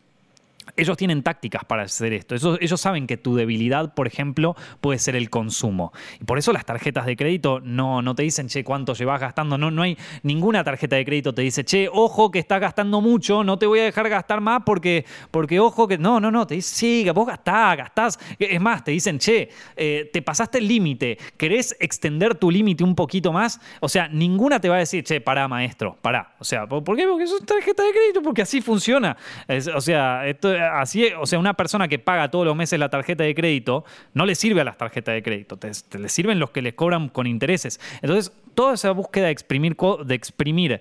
A: ellos tienen tácticas para hacer esto. Ellos, saben que tu debilidad, por ejemplo, puede ser el consumo. Y por eso las tarjetas de crédito no, no te dicen, che, cuánto llevas gastando. No, no hay ninguna tarjeta de crédito te dice, che, ojo que estás gastando mucho, no te voy a dejar gastar más porque, porque ojo que. No, no, no. Te dicen, sí, vos gastás, gastás. Es más, te dicen, che, eh, te pasaste el límite. ¿Querés extender tu límite un poquito más? O sea, ninguna te va a decir, che, pará, maestro, pará. O sea, ¿por qué? Porque es tarjeta de crédito, porque así funciona. o sea, esto así, o sea, una persona que paga todos los meses la tarjeta de crédito, no le sirve a las tarjetas de crédito, te, le sirven los que les cobran con intereses. Entonces, toda esa búsqueda de exprimir, de exprimir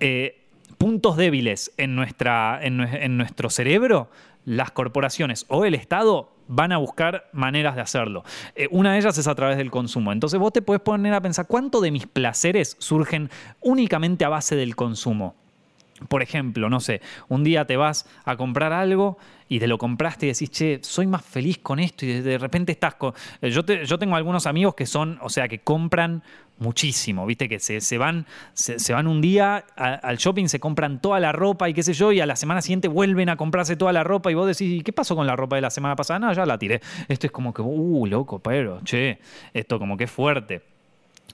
A: eh, puntos débiles en, nuestra, en, nuestro cerebro, las corporaciones o el Estado van a buscar maneras de hacerlo. Eh, una de ellas es a través del consumo. Entonces vos te puedes poner a pensar cuánto de mis placeres surgen únicamente a base del consumo. Por ejemplo, no sé, un día te vas a comprar algo y te lo compraste y decís, che, soy más feliz con esto y de repente estás con... Eh, yo, tengo algunos amigos que son, o sea, que compran muchísimo, viste, que se, van, se, van un día al shopping, se compran toda la ropa y qué sé yo, y a la semana siguiente vuelven a comprarse toda la ropa y vos decís, ¿qué pasó con la ropa de la semana pasada? No, ya la tiré. Esto es como que, uh, loco, pero, che, esto como que es fuerte.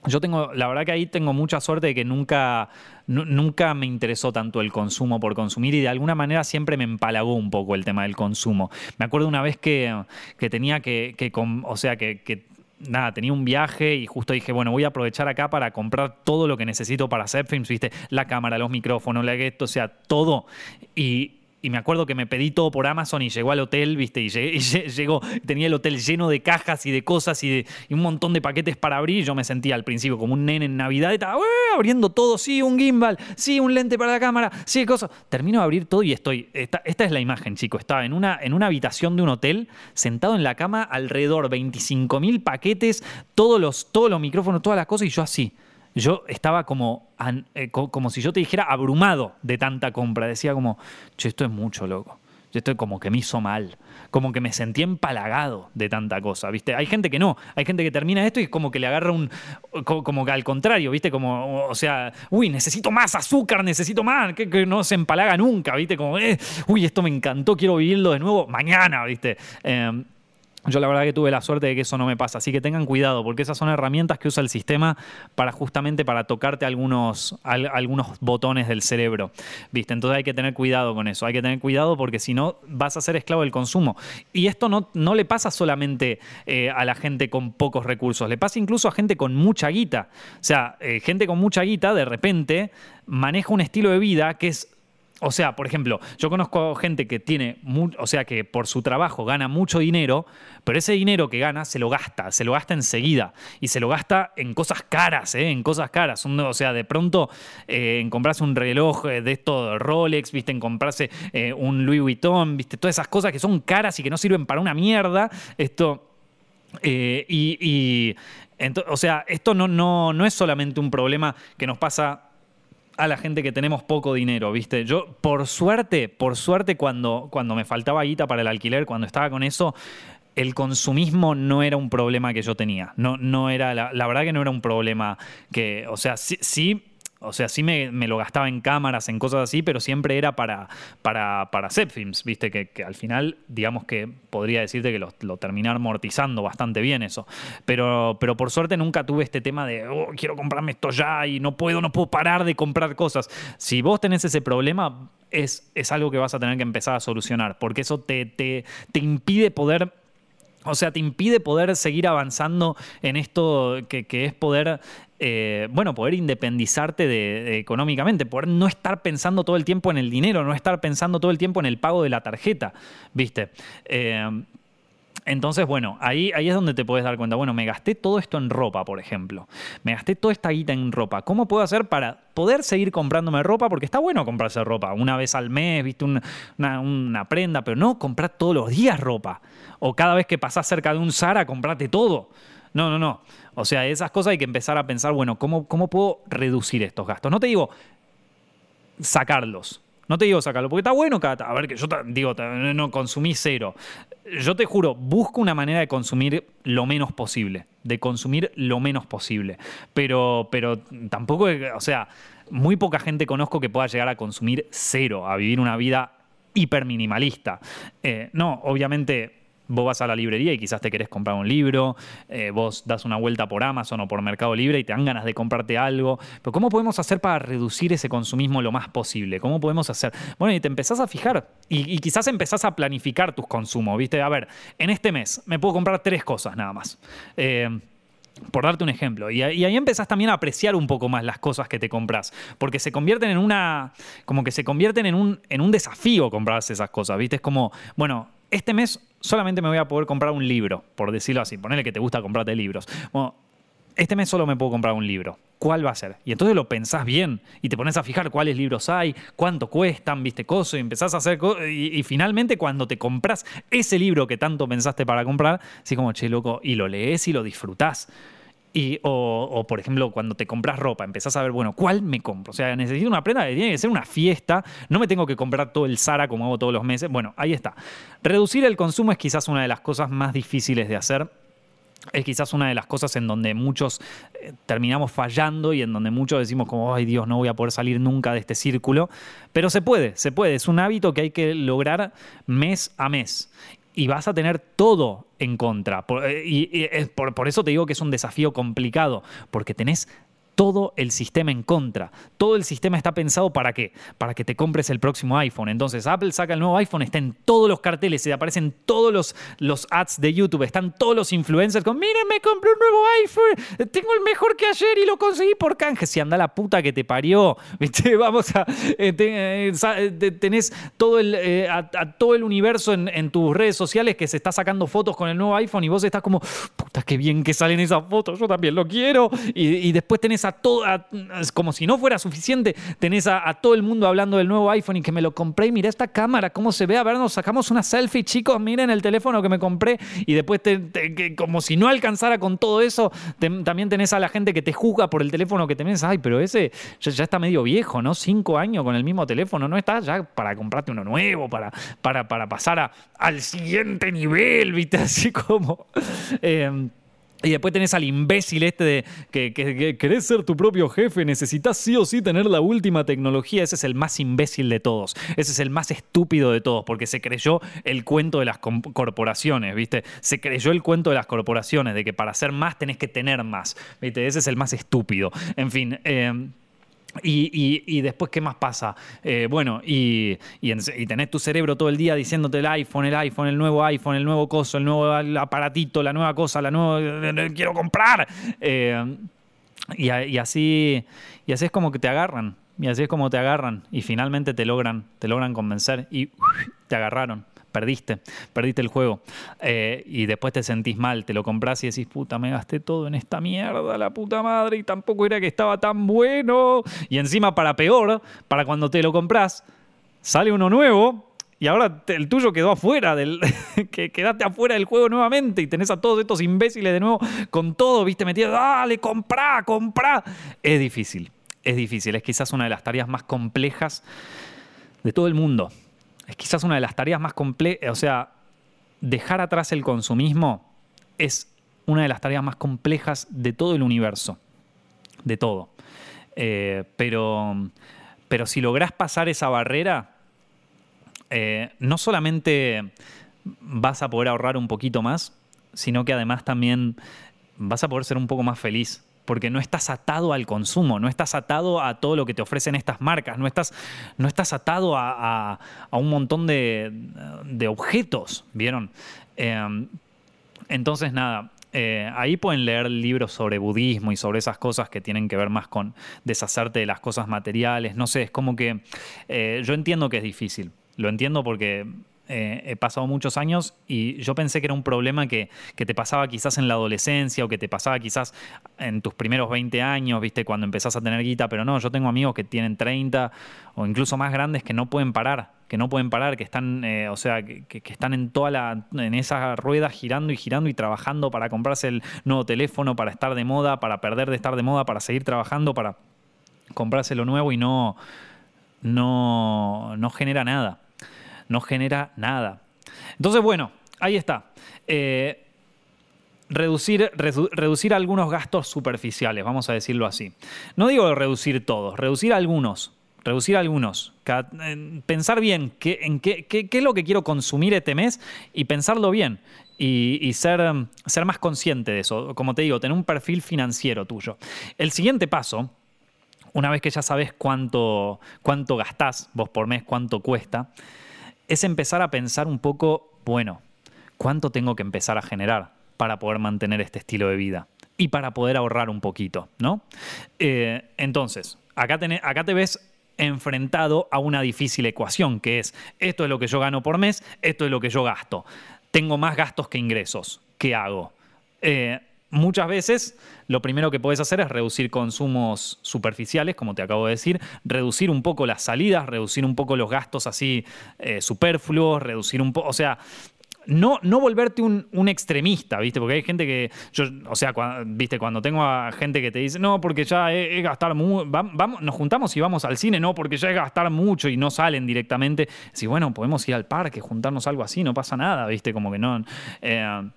A: Yo tengo, la verdad que ahí tengo mucha suerte de que nunca, nunca me interesó tanto el consumo por consumir y de alguna manera siempre me empalagó un poco el tema del consumo. Me acuerdo una vez que, tenía que, o sea, que, nada, tenía un viaje y justo dije, bueno, voy a aprovechar acá para comprar todo lo que necesito para hacer films, viste, la cámara, los micrófonos, la esto, o sea, todo. Y, y me acuerdo que me pedí todo por Amazon y llegó al hotel, ¿viste? Y, llegó, tenía el hotel lleno de cajas y de cosas y, de, un montón de paquetes para abrir. Yo me sentía al principio como un nene en Navidad, estaba abriendo todo, sí, un gimbal, sí, un lente para la cámara, sí, cosas. Termino de abrir todo y estoy, esta, esta es la imagen, chico, estaba en una, en una habitación de un hotel, sentado en la cama, alrededor 25 mil paquetes, todos los, todos los micrófonos, todas las cosas y yo así yo estaba como, eh, como si yo te dijera abrumado de tanta compra. Decía como, che, esto es mucho, loco. Yo estoy como que me hizo mal, como que me sentí empalagado de tanta cosa, ¿viste? Hay gente que no, hay gente que termina esto y es como que le agarra un, como, que al contrario, ¿viste? Como, o sea, uy, necesito más azúcar, necesito más, que, no se empalaga nunca, ¿viste? Como, eh, uy, esto me encantó, quiero vivirlo de nuevo mañana, ¿viste? Eh, yo la verdad que tuve la suerte de que eso no me pasa, así que tengan cuidado, porque esas son herramientas que usa el sistema para justamente para tocarte algunos, algunos botones del cerebro. ¿Viste? Entonces hay que tener cuidado con eso, hay que tener cuidado porque si no vas a ser esclavo del consumo. Y esto no, no le pasa solamente eh, a la gente con pocos recursos, le pasa incluso a gente con mucha guita. O sea, eh, gente con mucha guita de repente maneja un estilo de vida que es o sea, por ejemplo, yo conozco gente que tiene, o sea, que por su trabajo gana mucho dinero, pero ese dinero que gana se lo gasta, se lo gasta enseguida y se lo gasta en cosas caras, ¿eh? en cosas caras. o sea, de pronto eh, en comprarse un reloj eh, de esto Rolex, viste, en comprarse un Louis Vuitton, viste, todas esas cosas que son caras y que no sirven para una mierda. Esto. y, o sea, esto no, no, no es solamente un problema que nos pasa a la gente que tenemos poco dinero, ¿viste? Yo, por suerte, por suerte, cuando, cuando me faltaba guita para el alquiler, cuando estaba con eso, el consumismo no era un problema que yo tenía. No, no era, la, verdad que no era un problema que, o sea, sí o sea, sí me, lo gastaba en cámaras, en cosas así, pero siempre era para, para, para films, viste, que, al final, digamos que podría decirte que lo, lo, terminé amortizando bastante bien eso. Pero, pero por suerte nunca tuve este tema de, oh, quiero comprarme esto ya y no puedo, no puedo parar de comprar cosas. Si vos tenés ese problema, es, es algo que vas a tener que empezar a solucionar, porque eso te, te, te impide poder o sea, te impide poder seguir avanzando en esto que, es poder, eh, bueno, poder independizarte de, económicamente, poder no estar pensando todo el tiempo en el dinero, no estar pensando todo el tiempo en el pago de la tarjeta, ¿viste? Eh, entonces, bueno, ahí, ahí es donde te puedes dar cuenta. Bueno, me gasté todo esto en ropa, por ejemplo. Me gasté toda esta guita en ropa. ¿Cómo puedo hacer para poder seguir comprándome ropa? Porque está bueno comprarse ropa. Una vez al mes, viste, una, prenda, pero no comprar todos los días ropa. O cada vez que pasás cerca de un Zara, comprate todo. No, no, no. O sea, esas cosas hay que empezar a pensar, bueno, ¿cómo, cómo puedo reducir estos gastos? No te digo sacarlos, no te digo sacarlo, porque está bueno cada. A ver, que yo digo, no consumí cero. Yo te juro, busco una manera de consumir lo menos posible. De consumir lo menos posible. Pero, pero tampoco, o sea, muy poca gente conozco que pueda llegar a consumir cero, a vivir una vida hiper minimalista. Eh, no, obviamente vos vas a la librería y quizás te querés comprar un libro, eh, vos das una vuelta por Amazon o por Mercado Libre y te dan ganas de comprarte algo. Pero ¿cómo podemos hacer para reducir ese consumismo lo más posible? ¿Cómo podemos hacer? Bueno, y te empezás a fijar y, quizás empezás a planificar tus consumos, ¿viste? A ver, en este mes me puedo comprar tres cosas nada más. Eh, por darte un ejemplo. Y, ahí empezás también a apreciar un poco más las cosas que te compras. Porque se convierten en una. como que se convierten en un, en un desafío comprarse esas cosas. ¿Viste? Es como, bueno, este mes solamente me voy a poder comprar un libro, por decirlo así. Ponele que te gusta comprarte libros. Este mes solo me puedo comprar un libro. ¿Cuál va a ser? Y entonces lo pensás bien y te pones a fijar cuáles libros hay, cuánto cuestan, viste cosas y empezás a hacer cosas. Y, finalmente, cuando te compras ese libro que tanto pensaste para comprar, así como, che, loco, y lo lees y lo disfrutás o, por ejemplo, cuando te compras ropa, empezás a ver, bueno, ¿cuál me compro? O sea, necesito una prenda tiene que ser una fiesta, no me tengo que comprar todo el Zara como hago todos los meses. Bueno, ahí está. Reducir el consumo es quizás una de las cosas más difíciles de hacer es quizás una de las cosas en donde muchos eh, terminamos fallando y en donde muchos decimos como, ay Dios, no voy a poder salir nunca de este círculo. Pero se puede, se puede. Es un hábito que hay que lograr mes a mes y vas a tener todo en contra. Eh, y, por, por, eso te digo que es un desafío complicado, porque tenés todo el sistema en contra. Todo el sistema está pensado para qué? Para que te compres el próximo iPhone. Entonces Apple saca el nuevo iPhone, está en todos los carteles, se aparecen todos los, los ads de YouTube, están todos los influencers con, miren, me compré un nuevo iPhone, tengo el mejor que ayer y lo conseguí por canje. Si anda la puta que te parió. Vamos a... Eh, eh, eh, tenés todo el, a, todo el universo en, tus redes sociales que se está sacando fotos con el nuevo iPhone y vos estás como, puta, qué bien que salen esas fotos, yo también lo quiero. Y, y después tenés como si no fuera suficiente, tenés a, todo el mundo hablando del nuevo iPhone y que me lo compré. Y mira esta cámara, cómo se ve, a ver, nos sacamos una selfie, chicos, miren el teléfono que me compré. Y después, como si no alcanzara con todo eso, también tenés a la gente que te juzga por el teléfono que tenés, ay, pero ese ya, está medio viejo, ¿no? Cinco años con el mismo teléfono, no está ya para comprarte uno nuevo, para, para, para pasar al siguiente nivel, ¿viste? Así como... Em, y después tenés al imbécil este de que, querés ser tu propio jefe, necesitas sí o sí tener la última tecnología. Ese es el más imbécil de todos. Ese es el más estúpido de todos, porque se creyó el cuento de las corporaciones, ¿viste? Se creyó el cuento de las corporaciones, de que para hacer más tenés que tener más, ¿viste? Ese es el más estúpido. En fin. Eh, y, después, ¿qué más pasa? Eh, bueno, y, tenés tu cerebro todo el día diciéndote el iPhone, el iPhone, el nuevo iPhone, el nuevo coso, el nuevo aparatito, la nueva cosa, la nueva. ¡Quiero comprar! Eh, y, así, y así es como que te agarran. Y así es como te agarran. Y finalmente te logran, te logran convencer y te agarraron perdiste, perdiste el juego. Eh, y después te sentís mal, te lo compras y decís, puta, me gasté todo en esta mierda, la puta madre, y tampoco era que estaba tan bueno. Y encima, para peor, para cuando te lo compras, sale uno nuevo. Y ahora el tuyo quedó afuera del. que quedaste afuera del juego nuevamente y tenés a todos estos imbéciles de nuevo con todo, viste, metido. Dale, comprá, comprá. Es difícil. Es difícil. Es quizás una de las tareas más complejas de todo el mundo es quizás una de las tareas más complejas, o sea, dejar atrás el consumismo es una de las tareas más complejas de todo el universo, de todo. Eh, pero, pero si lográs pasar esa barrera, eh, no solamente vas a poder ahorrar un poquito más, sino que además también vas a poder ser un poco más feliz porque no estás atado al consumo, no estás atado a todo lo que te ofrecen estas marcas, no estás, no estás atado a, un montón de, objetos, ¿vieron? Em, entonces, nada, eh, ahí pueden leer libros sobre budismo y sobre esas cosas que tienen que ver más con deshacerte de las cosas materiales. No sé, es como que eh, yo entiendo que es difícil. Lo entiendo porque eh, he pasado muchos años y yo pensé que era un problema que, te pasaba quizás en la adolescencia o que te pasaba quizás en tus primeros 20 años, viste, cuando empezás a tener guita, pero no, yo tengo amigos que tienen 30 o incluso más grandes que no pueden parar, que no pueden parar, que están, eh, o sea, que, están en toda la, en esa rueda girando y girando y trabajando para comprarse el nuevo teléfono, para estar de moda, para perder de estar de moda, para seguir trabajando, para comprarse lo nuevo y no, no, no genera nada no genera nada. Entonces, bueno, ahí está. Eh, reducir, reducir algunos gastos superficiales, vamos a decirlo así. No digo reducir todos, reducir algunos. Reducir algunos. Pensar bien qué, en qué, qué, es lo que quiero consumir este mes y pensarlo bien. Y, ser, ser más consciente de eso. Como te digo, tener un perfil financiero tuyo. El siguiente paso, una vez que ya sabes cuánto, cuánto gastás vos por mes, cuánto cuesta, es empezar a pensar un poco, bueno, ¿cuánto tengo que empezar a generar para poder mantener este estilo de vida? Y para poder ahorrar un poquito, ¿no? Eh, entonces, acá, te ves enfrentado a una difícil ecuación, que es, esto es lo que yo gano por mes, esto es lo que yo gasto. Tengo más gastos que ingresos. ¿Qué hago? Eh, muchas veces lo primero que puedes hacer es reducir consumos superficiales, como te acabo de decir, reducir un poco las salidas, reducir un poco los gastos así eh, superfluos, reducir un poco, o sea, no, no volverte un, extremista, ¿viste? Porque hay gente que, yo, o sea, ¿viste? Cuando tengo a gente que te dice, no, porque ya es, gastar mucho, vamos, nos juntamos y vamos al cine, no, porque ya es gastar mucho y no salen directamente. Si, bueno, podemos ir al parque, juntarnos algo así, no pasa nada, ¿viste? Como que no... Eh,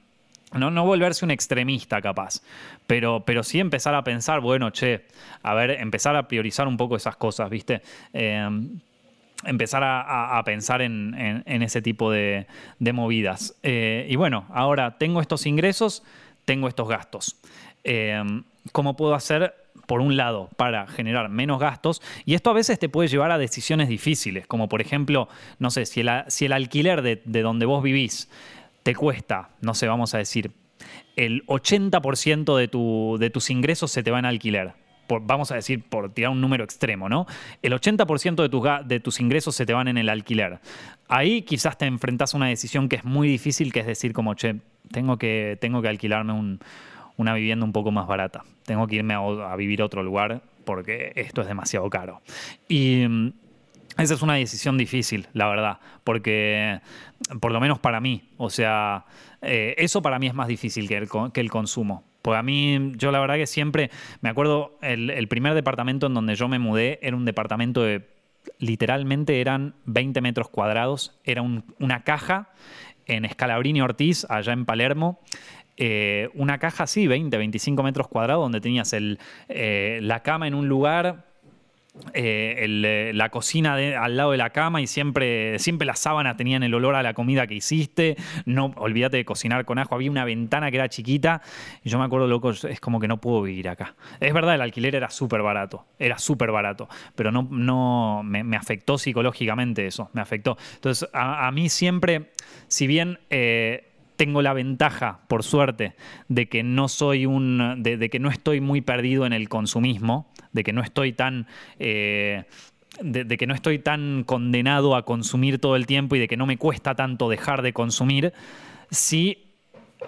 A: no, no volverse un extremista capaz, pero, pero sí empezar a pensar, bueno, che, a ver, empezar a priorizar un poco esas cosas, ¿viste? Em, empezar a, pensar en, ese tipo de, movidas. Eh, y bueno, ahora tengo estos ingresos, tengo estos gastos. Em, ¿Cómo puedo hacer, por un lado, para generar menos gastos? Y esto a veces te puede llevar a decisiones difíciles, como por ejemplo, no sé, si el, si el alquiler de, de donde vos vivís te cuesta, no sé, vamos a decir, el 80% de, tu, de tus ingresos se te van a alquiler. Vamos a decir, por tirar un número extremo, ¿no? El 80% de tus, de tus ingresos se te van en el alquiler. Ahí quizás te enfrentas a una decisión que es muy difícil, que es decir, como, che, tengo que, tengo que alquilarme un, una vivienda un poco más barata. Tengo que irme a, vivir a otro lugar porque esto es demasiado caro. Y mm, esa es una decisión difícil, la verdad, porque por lo menos para mí, o sea, eh, eso para mí es más difícil que el, que el consumo. Pues a mí, yo la verdad que siempre, me acuerdo, el, primer departamento en donde yo me mudé era un departamento de, literalmente eran 20 metros cuadrados, era una caja en Escalabrini Ortiz, allá en Palermo. Eh, una caja así, 20, 25 metros cuadrados, donde tenías eh, la cama en un lugar, eh, eh, la cocina al lado de la cama y siempre, siempre las sábanas tenían el olor a la comida que hiciste. No olvídate de cocinar con ajo. Había una ventana que era chiquita y yo me acuerdo, loco, es como que no puedo vivir acá. Es verdad, el alquiler era súper barato, era súper barato, pero no, no me, afectó psicológicamente eso, me afectó. Entonces, a, mí siempre, si bien... Eh, tengo la ventaja, por suerte, de que no soy un. de, que no estoy muy perdido en el consumismo, de que no estoy tan. Eh, de, que no estoy tan condenado a consumir todo el tiempo y de que no me cuesta tanto dejar de consumir, sí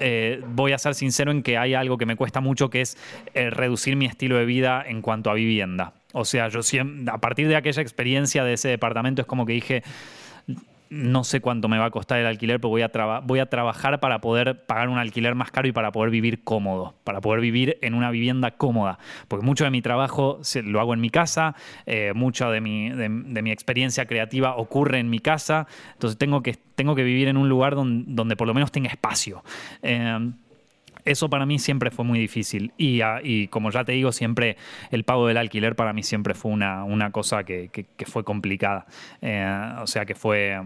A: eh, voy a ser sincero en que hay algo que me cuesta mucho, que es eh, reducir mi estilo de vida en cuanto a vivienda. O sea, yo siempre, a partir de aquella experiencia de ese departamento es como que dije, no sé cuánto me va a costar el alquiler, pero voy a, trabajar para poder pagar un alquiler más caro y para poder vivir cómodo, para poder vivir en una vivienda cómoda. Porque mucho de mi trabajo lo hago en mi casa, eh, mucha de mi, experiencia creativa ocurre en mi casa, entonces tengo que, vivir en un lugar donde, donde por lo menos tenga espacio. Eh, eso para mí siempre fue muy difícil. Ah, y, como ya te digo, siempre el pago del alquiler para mí siempre fue una, una cosa que, fue complicada. Eh, o sea que fue.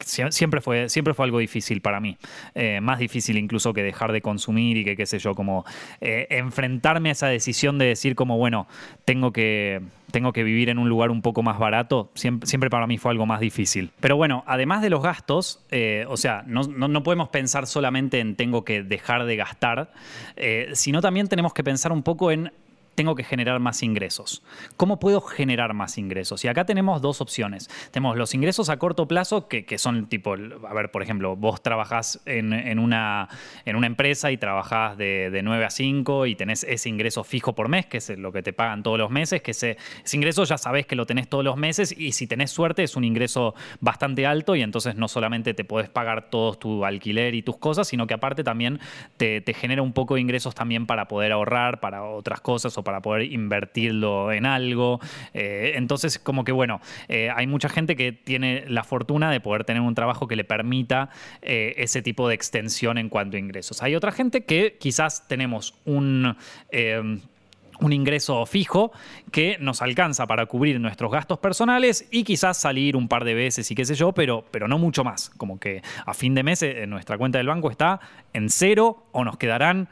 A: siempre, fue siempre fue algo difícil para mí. Eh, más difícil incluso que dejar de consumir y que, qué sé yo, como eh, enfrentarme a esa decisión de decir, como, bueno, tengo que tengo que vivir en un lugar un poco más barato, siempre, para mí fue algo más difícil. Pero bueno, además de los gastos, eh, o sea, no, podemos pensar solamente en tengo que dejar de gastar, eh, sino también tenemos que pensar un poco en tengo que generar más ingresos. ¿Cómo puedo generar más ingresos? Y acá tenemos dos opciones. Tenemos los ingresos a corto plazo, que, son tipo, a ver, por ejemplo, vos trabajás en, una, en una empresa y trabajás de, 9 a 5 y tenés ese ingreso fijo por mes, que es lo que te pagan todos los meses, que ese, ingreso ya sabés que lo tenés todos los meses y si tenés suerte es un ingreso bastante alto y entonces no solamente te podés pagar todo tu alquiler y tus cosas, sino que aparte también te, te genera un poco de ingresos también para poder ahorrar para otras cosas o para poder invertirlo en algo. Eh, entonces, como que bueno, eh, hay mucha gente que tiene la fortuna de poder tener un trabajo que le permita eh, ese tipo de extensión en cuanto a ingresos. Hay otra gente que quizás tenemos un un ingreso fijo que nos alcanza para cubrir nuestros gastos personales y quizás salir un par de veces y qué sé yo, pero, pero no mucho más. Como que a fin de mes nuestra cuenta del banco está en cero o nos quedarán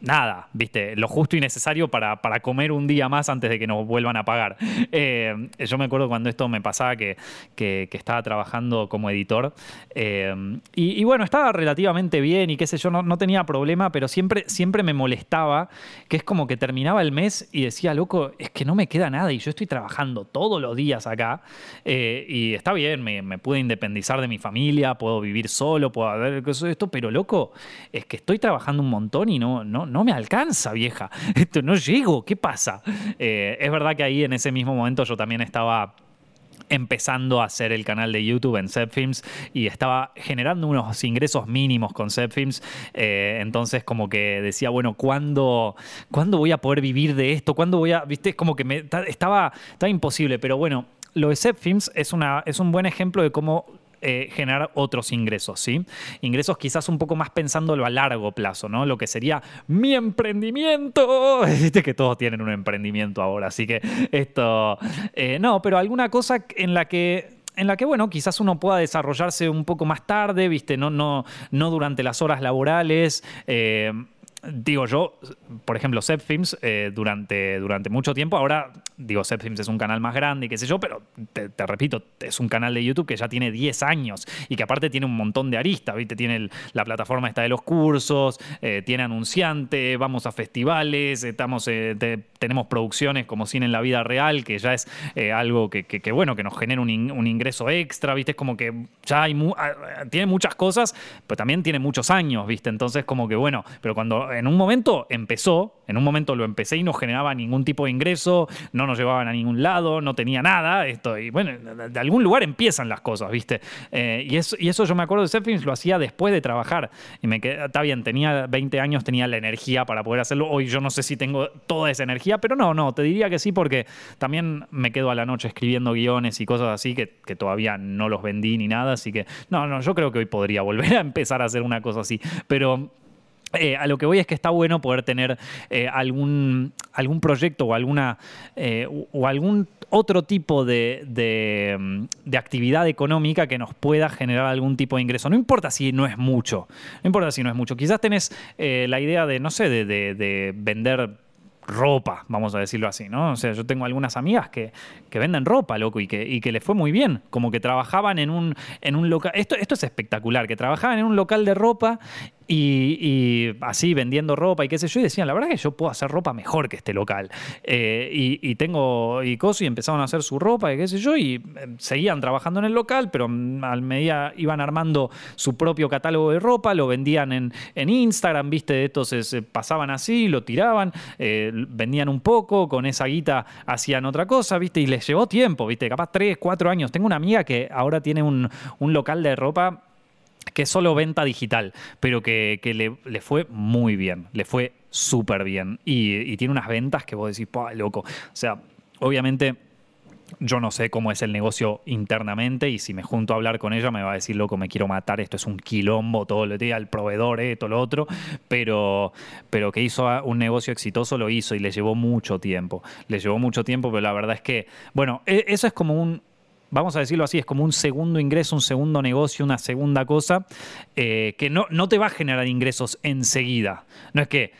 A: nada, viste, lo justo y necesario para, para, comer un día más antes de que nos vuelvan a pagar. Eh, yo me acuerdo cuando esto me pasaba que, que, estaba trabajando como editor eh, y, bueno, estaba relativamente bien y qué sé yo, no, no, tenía problema, pero siempre, siempre me molestaba que es como que terminaba el mes y decía, loco, es que no me queda nada y yo estoy trabajando todos los días acá eh, y está bien, me, me, pude independizar de mi familia, puedo vivir solo, puedo hacer esto, pero loco, es que estoy trabajando un montón y no, no, no me alcanza, vieja. Esto no llego, ¿qué pasa? Eh, es verdad que ahí en ese mismo momento yo también estaba empezando a hacer el canal de YouTube en Zepfilms y estaba generando unos ingresos mínimos con Zepfilms. Eh, entonces, como que decía, bueno, ¿cuándo, ¿cuándo voy a poder vivir de esto? ¿Cuándo voy a.? Viste, es como que me, estaba, estaba imposible, pero bueno. Lo de Zepfilms es, es un buen ejemplo de cómo eh, generar otros ingresos, ¿sí? Ingresos quizás un poco más pensándolo a largo plazo, ¿no? Lo que sería mi emprendimiento. Viste que todos tienen un emprendimiento ahora, así que esto. Eh, no, pero alguna cosa en la que en la que, bueno, quizás uno pueda desarrollarse un poco más tarde, ¿viste? No, no, no durante las horas laborales. Eh, digo yo, por ejemplo, Zepfilms eh, durante, durante mucho tiempo, ahora digo, es un canal más grande y qué sé yo, pero te, repito, es un canal de YouTube que ya tiene 10 años y que aparte tiene un montón de aristas, ¿viste? Tiene la plataforma esta de los cursos, eh, tiene anunciante, vamos a festivales, estamos, eh, tenemos producciones como Cine en la Vida Real, que ya es algo que, bueno, que nos genera un, ingreso extra, ¿viste? Es como que ya hay, tiene muchas cosas, pero también tiene muchos años, ¿viste? Entonces como que bueno, pero cuando en un momento empezó, en un momento lo empecé y no generaba ningún tipo de ingreso, no nos llevaban a ningún lado, no tenía nada. Esto, y bueno, de algún lugar empiezan las cosas, ¿viste? Eh, y, eso, yo me acuerdo de Zepfilms, lo hacía después de trabajar. Y me quedé, está bien, tenía 20 años, tenía la energía para poder hacerlo. Hoy yo no sé si tengo toda esa energía, pero no, no, te diría que sí, porque también me quedo a la noche escribiendo guiones y cosas así que, que todavía no los vendí ni nada. Así que, no, no, yo creo que hoy podría volver a empezar a hacer una cosa así. Pero eh, a lo que voy es que está bueno poder tener eh, algún, algún proyecto o alguna eh, o algún otro tipo de, de, actividad económica que nos pueda generar algún tipo de ingreso. No importa si no es mucho. No importa si no es mucho. Quizás tenés la idea de, no sé, de, de vender ropa, vamos a decirlo así, ¿no? O sea, yo tengo algunas amigas que, que venden ropa, loco, y que, y que les fue muy bien, como que trabajaban en un, en un local, esto, esto es espectacular, que trabajaban en un local de ropa y, así vendiendo ropa y qué sé yo, y decían, la verdad que yo puedo hacer ropa mejor que este local. Eh, y, tengo y cosas y empezaron a hacer su ropa y qué sé yo, y eh, seguían trabajando en el local, pero al medida iban armando su propio catálogo de ropa, lo vendían en, en Instagram, viste, entonces pasaban así, lo tiraban, eh, vendían un poco, con esa guita hacían otra cosa, viste, y les llevó tiempo, viste, capaz tres, cuatro años. Tengo una amiga que ahora tiene un, un local de ropa que es solo venta digital, pero que, le, fue muy bien, le fue súper bien. Y, tiene unas ventas que vos decís, loco! O sea, obviamente yo no sé cómo es el negocio internamente y si me junto a hablar con ella me va a decir, loco, me quiero matar, esto es un quilombo todo el día, el proveedor, esto, lo otro, pero, pero que hizo un negocio exitoso lo hizo y le llevó mucho tiempo, le llevó mucho tiempo, pero la verdad es que, bueno, e, eso es como un, vamos a decirlo así, es como un segundo ingreso, un segundo negocio, una segunda cosa, eh, que no, no te va a generar ingresos enseguida. No es que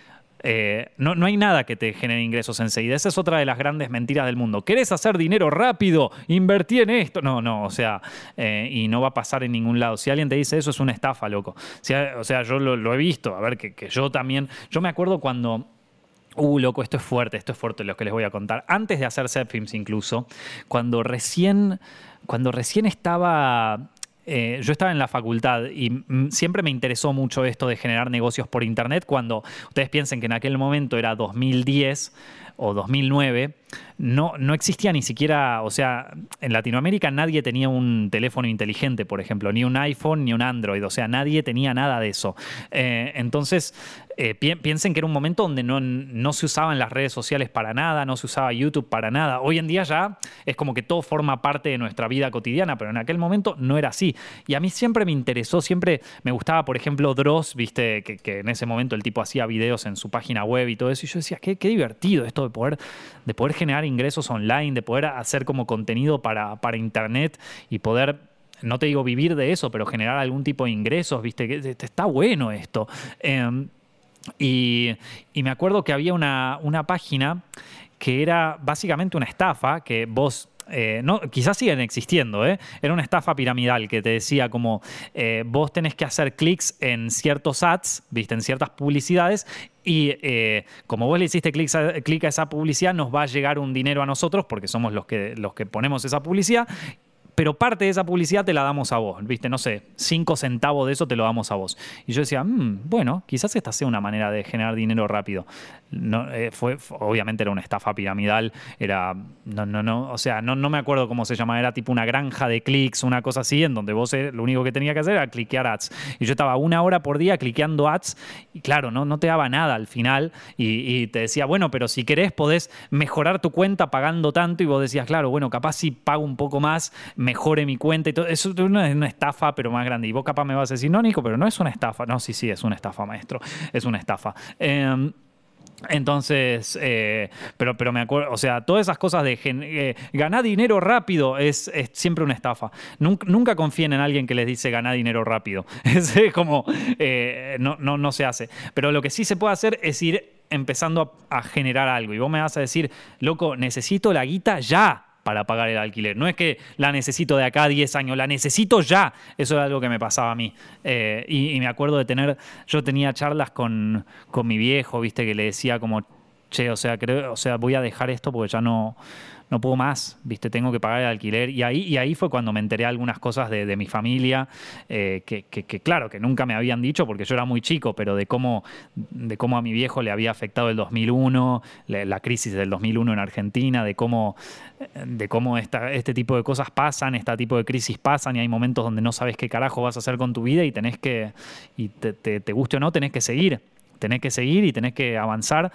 A: eh, no, no, hay nada que te genere ingresos enseguida. Esa es otra de las grandes mentiras del mundo. ¿Querés hacer dinero rápido? Invertí en esto. No, no, o sea, eh, y no va a pasar en ningún lado. Si alguien te dice eso, es una estafa, loco. O sea, yo lo, he visto. A ver, que, que yo también. Yo me acuerdo cuando Uh, loco, esto es fuerte, esto es fuerte lo que les voy a contar. Antes de hacer set films incluso, cuando recién, cuando recién estaba eh, yo estaba en la facultad y siempre me interesó mucho esto de generar negocios por internet. Cuando ustedes piensen que en aquel momento era 2010 o 2009, no, no existía ni siquiera, o sea, en Latinoamérica nadie tenía un teléfono inteligente, por ejemplo, ni un iPhone ni un Android, o sea, nadie tenía nada de eso. Eh, entonces, eh, piensen que era un momento donde no, no, se usaban las redes sociales para nada, no se usaba YouTube para nada. Hoy en día ya es como que todo forma parte de nuestra vida cotidiana, pero en aquel momento no era así. Y a mí siempre me interesó, siempre me gustaba, por ejemplo, Dross, viste, que, en ese momento el tipo hacía videos en su página web y todo eso, y yo decía, qué, qué divertido esto de poder, de poder generar ingresos online, de poder hacer como contenido para, para internet y poder no te digo vivir de eso, pero generar algún tipo de ingresos, viste, está bueno esto. Em, y, me acuerdo que había una, página que era básicamente una estafa, que vos eh, no, quizás siguen existiendo, ¿eh? era una estafa piramidal que te decía como eh, vos tenés que hacer clics en ciertos ads, viste, en ciertas publicidades, y como vos le hiciste clic a, a, esa publicidad, nos va a llegar un dinero a nosotros, porque somos los que, los que ponemos esa publicidad, pero parte de esa publicidad te la damos a vos, ¿viste? No sé, cinco centavos de eso te lo damos a vos. Y yo decía, mm, bueno, quizás esta sea una manera de generar dinero rápido. No, eh, fue, obviamente era una estafa piramidal, era, no, no, no, o sea, no, no me acuerdo cómo se llama, era tipo una granja de clics, una cosa así, en donde vos eh, lo único que tenía que hacer era cliquear ads. Y yo estaba una hora por día cliqueando ads y claro, no, no te daba nada al final y, te decía, bueno, pero si querés podés mejorar tu cuenta pagando tanto y vos decías, claro, bueno, capaz si pago un poco más, mejore mi cuenta y todo. Eso es una, estafa, pero más grande. Y vos capaz me vas a decir, no, Nico, pero no es una estafa. No, sí, sí, es una estafa, maestro. Es una estafa. Em, entonces, eh, pero, pero me acuerdo, o sea, todas esas cosas de eh, ganar dinero rápido es, siempre una estafa. Nunca, confíen en alguien que les dice ganar dinero rápido. Es como, eh, no, no, no se hace. Pero lo que sí se puede hacer es ir empezando a, a generar algo. Y vos me vas a decir, loco, necesito la guita ya para pagar el alquiler. No es que la necesito de acá a 10 años, la necesito ya. Eso era algo que me pasaba a mí. Eh, y, me acuerdo de tener, yo tenía charlas con, con mi viejo, viste, que le decía como che, o sea, creo, o sea, voy a dejar esto porque ya no, no puedo más, ¿viste? Tengo que pagar el alquiler. Y ahí, y ahí fue cuando me enteré algunas cosas de, mi familia, eh, que, claro, que nunca me habían dicho porque yo era muy chico, pero de cómo, de cómo a mi viejo le había afectado el 2001, la, crisis del 2001 en Argentina, de cómo, de cómo esta, este tipo de cosas pasan, este tipo de crisis pasan y hay momentos donde no sabes qué carajo vas a hacer con tu vida y tenés que, y te, te guste o no, tenés que seguir tenés que seguir y tenés que avanzar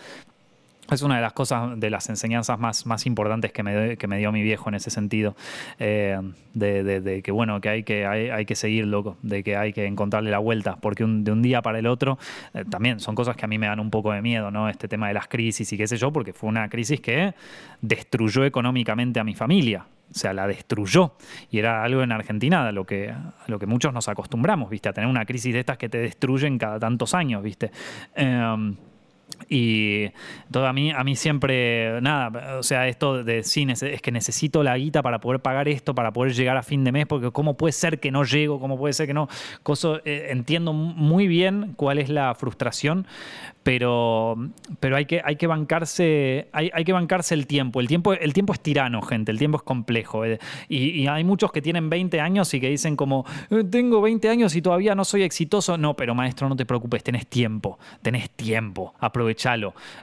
A: es una de las cosas, de las enseñanzas más, importantes que me, que me dio mi viejo en ese sentido. Eh, de, que, bueno, que hay que, hay, que seguir, loco, de que hay que encontrarle la vuelta, porque de un día para el otro eh, también son cosas que a mí me dan un poco de miedo, ¿no? Este tema de las crisis y qué sé yo, porque fue una crisis que destruyó económicamente a mi familia. O sea, la destruyó. Y era algo en Argentina a lo que, a lo que muchos nos acostumbramos, ¿viste? A tener una crisis de estas que te destruyen cada tantos años, ¿viste? Eh, y todo a mí, a mí siempre, nada, o sea, esto de cine es que necesito la guita para poder pagar esto, para poder llegar a fin de mes, porque cómo puede ser que no llego, cómo puede ser que no. Eh, entiendo muy bien cuál es la frustración, pero, pero hay, que, hay, que bancarse, hay, hay, que bancarse el tiempo. El, tiempo. el tiempo es tirano, gente, el tiempo es complejo. Eh. Y, hay muchos que tienen 20 años y que dicen como, eh, tengo 20 años y todavía no soy exitoso. No, pero maestro, no te preocupes, tenés tiempo, tenés tiempo,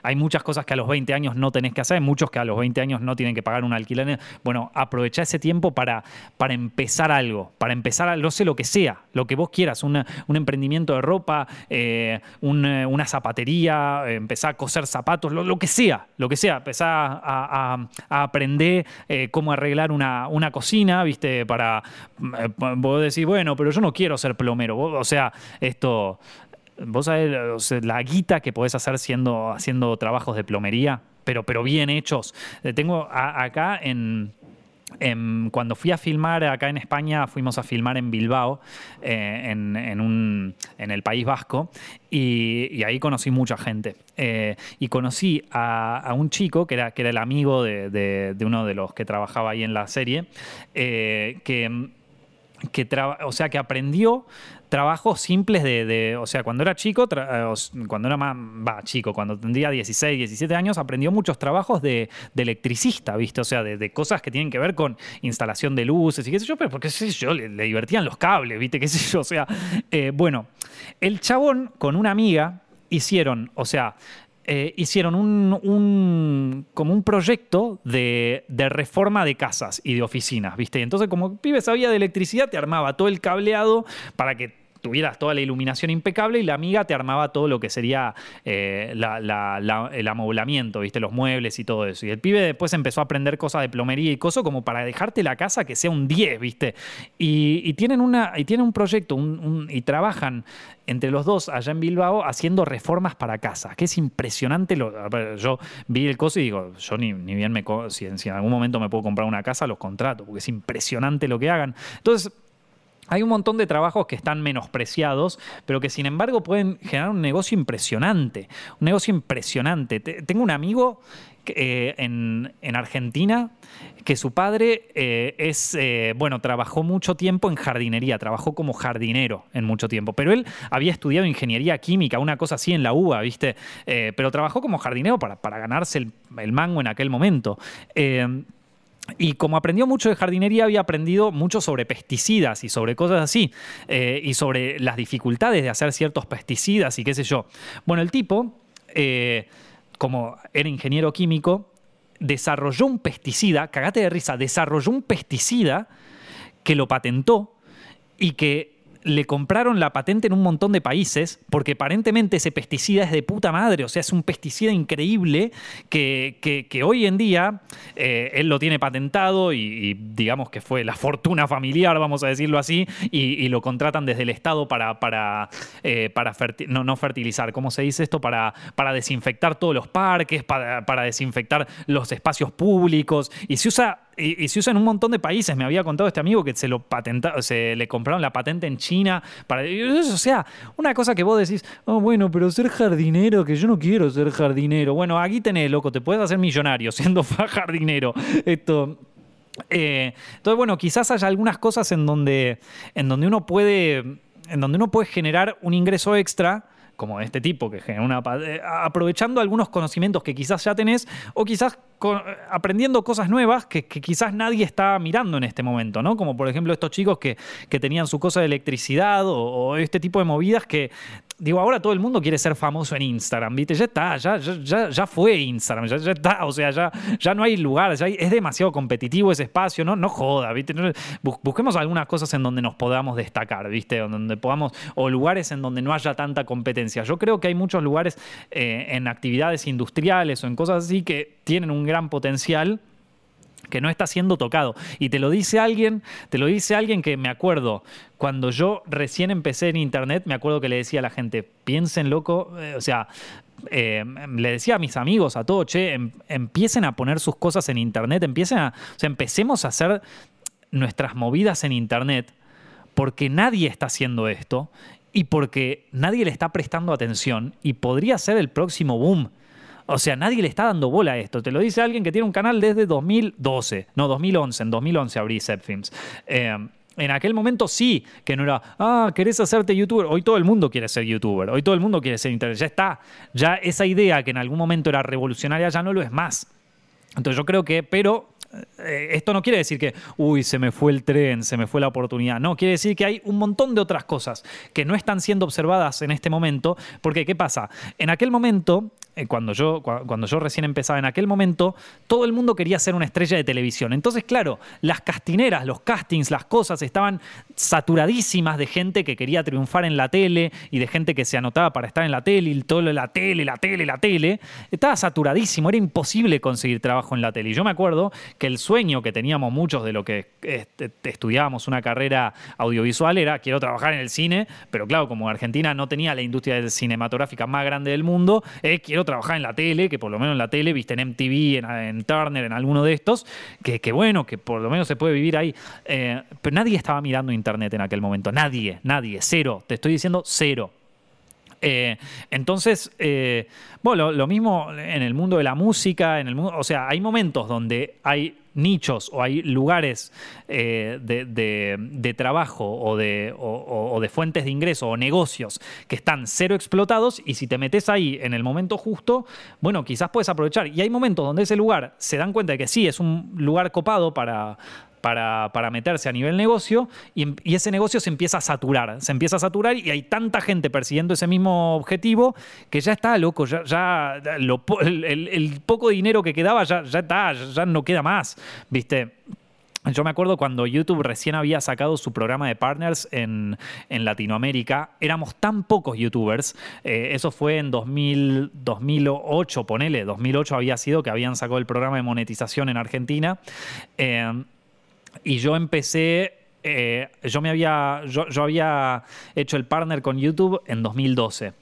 A: Hay muchas cosas que a los 20 años no tenés que hacer, hay muchos que a los 20 años no tienen que pagar un alquiler. Bueno, aprovecha ese tiempo para, para empezar algo, para empezar, no sé lo que sea, lo que vos quieras, un emprendimiento de ropa, eh, una zapatería empezar a coser zapatos, lo, que sea, lo que sea, empezar a, aprender eh, cómo arreglar una, cocina, ¿viste? Para eh, vos decir, bueno, pero yo no quiero ser plomero, o sea, esto, vos sabés la guita que podés hacer siendo, haciendo trabajos de plomería, pero, pero bien hechos. Eh, tengo acá en cuando fui a filmar acá en España, fuimos a filmar en Bilbao, eh, en, el País Vasco, y, ahí conocí mucha gente. Eh, y conocí a, un chico que era, que era el amigo de, uno de los que trabajaba ahí en la serie, que que o sea, que aprendió trabajos simples de, o sea, cuando era chico, eh, cuando era más, va, chico, cuando tendría 16, 17 años, aprendió muchos trabajos de, electricista, ¿viste? O sea, de, cosas que tienen que ver con instalación de luces y qué sé yo, pero porque sé yo, le, divertían los cables, ¿viste? Qué sé yo, o sea, eh, bueno, el chabón con una amiga hicieron, o sea, eh, hicieron un, como un proyecto de, reforma de casas y de oficinas, ¿viste? Y entonces, como pibe sabía de electricidad, te armaba todo el cableado para que tuvieras toda la iluminación impecable y la amiga te armaba todo lo que sería eh, el amoblamiento, ¿viste? Los muebles y todo eso. Y el pibe después empezó a aprender cosas de plomería y cosas como para dejarte la casa que sea un 10, ¿viste? Y, tienen, una, y tienen un proyecto y trabajan entre los dos allá en Bilbao haciendo reformas para casa, que es impresionante. Lo, yo vi el coso y digo, yo ni, bien me... Si, si en algún momento me puedo comprar una casa, los contrato, porque es impresionante lo que hagan. Entonces, hay un montón de trabajos que están menospreciados, pero que sin embargo pueden generar un negocio impresionante. Un negocio impresionante. Tengo un amigo eh, en, Argentina que su padre eh, es, eh, bueno, trabajó mucho tiempo en jardinería, trabajó como jardinero en mucho tiempo, pero él había estudiado ingeniería química, una cosa así en la UBA, ¿viste? pero trabajó como jardinero para, ganarse el, mango en aquel momento. Y como aprendió mucho de jardinería, había aprendido mucho sobre pesticidas y sobre cosas así, eh, y sobre las dificultades de hacer ciertos pesticidas y qué sé yo. Bueno, el tipo, eh, como era ingeniero químico, desarrolló un pesticida, cagate de risa, desarrolló un pesticida que lo patentó y que le compraron la patente en un montón de países porque aparentemente ese pesticida es de puta madre, o sea, es un pesticida increíble que, que, hoy en día eh, él lo tiene patentado y, digamos que fue la fortuna familiar, vamos a decirlo así, y, lo contratan desde el Estado para, para, eh, no, fertilizar, ¿cómo se dice esto? Para, para desinfectar todos los parques, para, para desinfectar los espacios públicos, y se usa y, se usa en un montón de países. Me había contado este amigo que se lo patentaron, se le compraron la patente en China. Para, o sea, una cosa que vos decís, oh, bueno, pero ser jardinero, que yo no quiero ser jardinero. Bueno, aquí tenés, loco, te puedes hacer millonario siendo jardinero. Esto. Eh, entonces, bueno, quizás haya algunas cosas en donde, en donde uno puede. En donde uno puede generar un ingreso extra como este tipo que genera una... Eh, aprovechando algunos conocimientos que quizás ya tenés o quizás aprendiendo cosas nuevas que, quizás nadie está mirando en este momento, ¿no? Como por ejemplo estos chicos que, tenían su cosa de electricidad o, este tipo de movidas que digo, ahora todo el mundo quiere ser famoso en Instagram, ¿viste? Ya está, ya, ya, ya fue Instagram, ya, está, o sea, ya, ya no hay lugar, es demasiado competitivo ese espacio, ¿no? No joda, ¿viste? Busquemos algunas cosas en donde nos podamos destacar, ¿viste? Donde podamos, o lugares en donde no haya tanta competencia. Yo creo que hay muchos lugares eh, en actividades industriales o en cosas así que tienen un gran potencial que no está siendo tocado. Y te lo dice alguien, te lo dice alguien que me acuerdo, cuando yo recién empecé en internet, me acuerdo que le decía a la gente, piensen loco, eh, o sea, eh, le decía a mis amigos, a todos, che, em, empiecen a poner sus cosas en internet, empiecen a, o sea, empecemos a hacer nuestras movidas en internet, porque nadie está haciendo esto y porque nadie le está prestando atención y podría ser el próximo boom. O sea, nadie le está dando bola a esto. Te lo dice alguien que tiene un canal desde 2012. No, 2011. En 2011 abrí Zepfilms. Eh, en aquel momento sí, que no era, ah, querés hacerte youtuber. Hoy todo el mundo quiere ser youtuber. Hoy todo el mundo quiere ser internet. Ya está. Ya esa idea que en algún momento era revolucionaria ya no lo es más. Entonces yo creo que, pero eh, esto no quiere decir que, uy, se me fue el tren, se me fue la oportunidad. No, quiere decir que hay un montón de otras cosas que no están siendo observadas en este momento. Porque, ¿qué pasa? En aquel momento cuando yo, cuando yo recién empezaba en aquel momento, todo el mundo quería ser una estrella de televisión. Entonces, claro, las castineras, los castings, las cosas estaban saturadísimas de gente que quería triunfar en la tele y de gente que se anotaba para estar en la tele y todo la tele, la tele, la tele. Estaba saturadísimo, era imposible conseguir trabajo en la tele. Y yo me acuerdo que el sueño que teníamos muchos de lo que este, estudiábamos una carrera audiovisual era quiero trabajar en el cine, pero claro, como Argentina no tenía la industria cinematográfica más grande del mundo, eh, quiero trabajar en la tele, que por lo menos en la tele, viste en MTV, en, Turner, en alguno de estos, que, bueno, que por lo menos se puede vivir ahí. Eh, pero nadie estaba mirando internet en aquel momento, nadie, nadie, cero, te estoy diciendo cero. Eh, entonces, eh, bueno, lo, mismo en el mundo de la música, en el mundo, o sea, hay momentos donde hay nichos o hay lugares eh, de, trabajo o de, o, de, fuentes de ingreso o negocios que están cero explotados y si te metes ahí en el momento justo, bueno, quizás puedes aprovechar. Y hay momentos donde ese lugar se dan cuenta de que sí, es un lugar copado para, para, meterse a nivel negocio y, ese negocio se empieza a saturar, se empieza a saturar y hay tanta gente persiguiendo ese mismo objetivo que ya está loco, ya, el, poco dinero que quedaba ya, ya está, ya no queda más, ¿viste? Yo me acuerdo cuando YouTube recién había sacado su programa de partners en, Latinoamérica, éramos tan pocos youtubers, eh, eso fue en 2000, 2008, ponele, 2008 había sido que habían sacado el programa de monetización en Argentina. Eh, y yo empecé, eh, yo me había, yo, había hecho el partner con YouTube en 2012.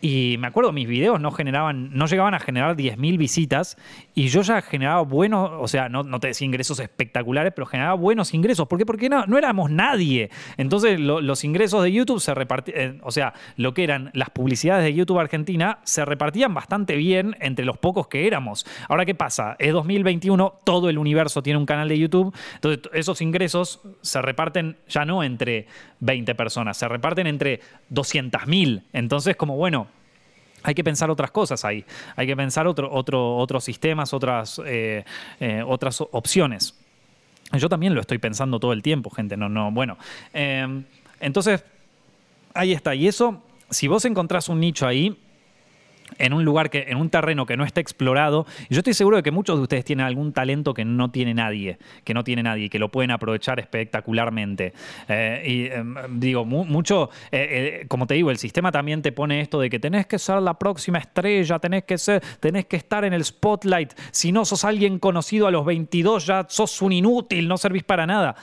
A: Y me acuerdo, mis videos no generaban, no llegaban a generar 10.000 visitas y yo ya generaba buenos, o sea, no, te decía ingresos espectaculares, pero generaba buenos ingresos. ¿Por qué? Porque no, no éramos nadie. Entonces los ingresos de YouTube se repartían, eh, o sea, lo que eran las publicidades de YouTube Argentina se repartían bastante bien entre los pocos que éramos. Ahora, ¿qué pasa? Es 2021, todo el universo tiene un canal de YouTube, entonces esos ingresos se reparten ya no entre 20 personas, se reparten entre 200.000. Entonces, como bueno, hay que pensar otras cosas ahí. Hay que pensar otro, otro, otros sistemas, otras, eh, eh, otras opciones. Yo también lo estoy pensando todo el tiempo, gente. No, no, bueno. Eh, entonces, ahí está. Y eso, si vos encontrás un nicho ahí, en un lugar que, en un terreno que no está explorado. Yo estoy seguro de que muchos de ustedes tienen algún talento que no tiene nadie, que no tiene nadie, que lo pueden aprovechar espectacularmente. Eh, y em, digo, mucho, eh, eh, como te digo, el sistema también te pone esto de que tenés que ser la próxima estrella, tenés que ser, tenés que estar en el spotlight. Si no sos alguien conocido a los 22, ya sos un inútil, no servís para nada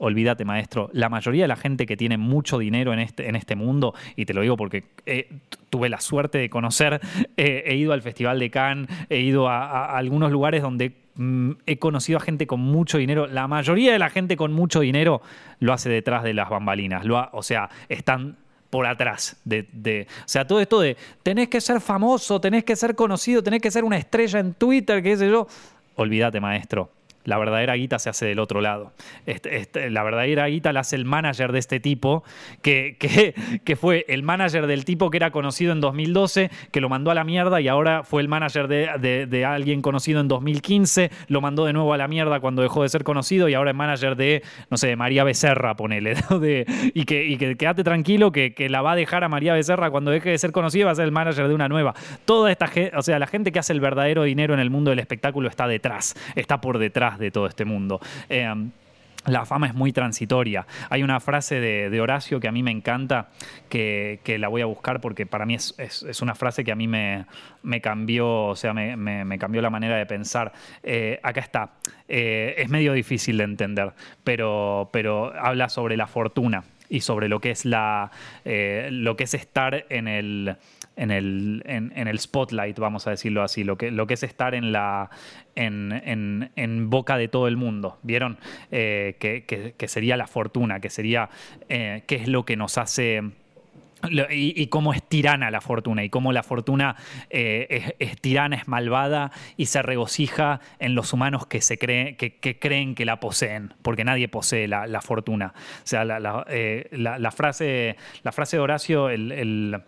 A: olvídate, maestro, la mayoría de la gente que tiene mucho dinero en este, en este mundo, y te lo digo porque eh, tuve la suerte de conocer, eh, he ido al Festival de Cannes, he ido a, algunos lugares donde mm, he conocido a gente con mucho dinero. La mayoría de la gente con mucho dinero lo hace detrás de las bambalinas, o sea, están por atrás. De, o sea, todo esto de tenés que ser famoso, tenés que ser conocido, tenés que ser una estrella en Twitter, qué sé yo. Olvídate, maestro La verdadera guita se hace del otro lado. Este, este, la verdadera guita la hace el manager de este tipo, que, que, fue el manager del tipo que era conocido en 2012, que lo mandó a la mierda y ahora fue el manager de, alguien conocido en 2015, lo mandó de nuevo a la mierda cuando dejó de ser conocido y ahora es manager de, no sé, María Becerra, ponele. y, que, y que quédate tranquilo que, que, la va a dejar a María Becerra cuando deje de ser conocida, va a ser el manager de una nueva. Toda esta gente, o sea, la gente que hace el verdadero dinero en el mundo del espectáculo está detrás, está por detrás de todo este mundo. Eh, la fama es muy transitoria. Hay una frase de, Horacio que a mí me encanta, que, la voy a buscar porque para mí es, una frase que a mí me, cambió, o sea, me, cambió la manera de pensar. Eh, acá está. Eh, es medio difícil de entender, pero, pero habla sobre la fortuna y sobre lo que es la lo que es estar en el en el, en, el spotlight, vamos a decirlo así, lo que, lo que es estar en, la, en, boca de todo el mundo. ¿Vieron? Eh, que, sería la fortuna, que sería eh, qué es lo que nos hace... Y, cómo es tirana la fortuna y cómo la fortuna eh, es, tirana, es malvada y se regocija en los humanos que, se creen, que, creen que la poseen, porque nadie posee la, fortuna. O sea, la, frase, la frase de Horacio, el,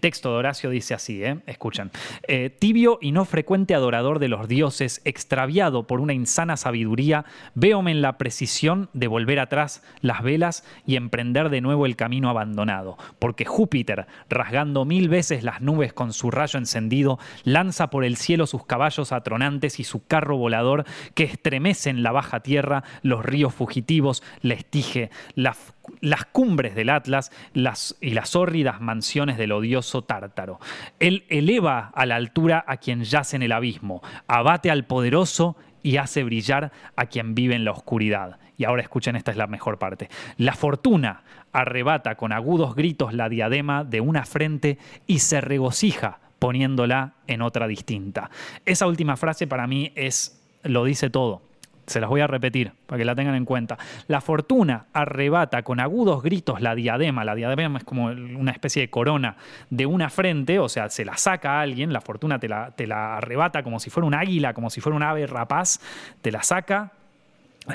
A: texto de Horacio dice así, ¿eh? escuchan. Eh, tibio y no frecuente adorador de los dioses, extraviado por una insana sabiduría, véome en la precisión de volver atrás las velas y emprender de nuevo el camino abandonado, porque Júpiter, rasgando mil veces las nubes con su rayo encendido, lanza por el cielo sus caballos atronantes y su carro volador que estremecen la baja tierra, los ríos fugitivos, la estige, las las cumbres del Atlas las, y las hórridas mansiones del odioso Tártaro. Él eleva a la altura a quien yace en el abismo, abate al poderoso y hace brillar a quien vive en la oscuridad. Y ahora escuchen, esta es la mejor parte. La fortuna arrebata con agudos gritos la diadema de una frente y se regocija poniéndola en otra distinta. Esa última frase para mí es, lo dice todo. Se las voy a repetir para que la tengan en cuenta. La fortuna arrebata con agudos gritos la diadema. La diadema es como una especie de corona de una frente, o sea, se la saca a alguien. La fortuna te la, te la arrebata como si fuera un águila, como si fuera un ave rapaz. Te la saca,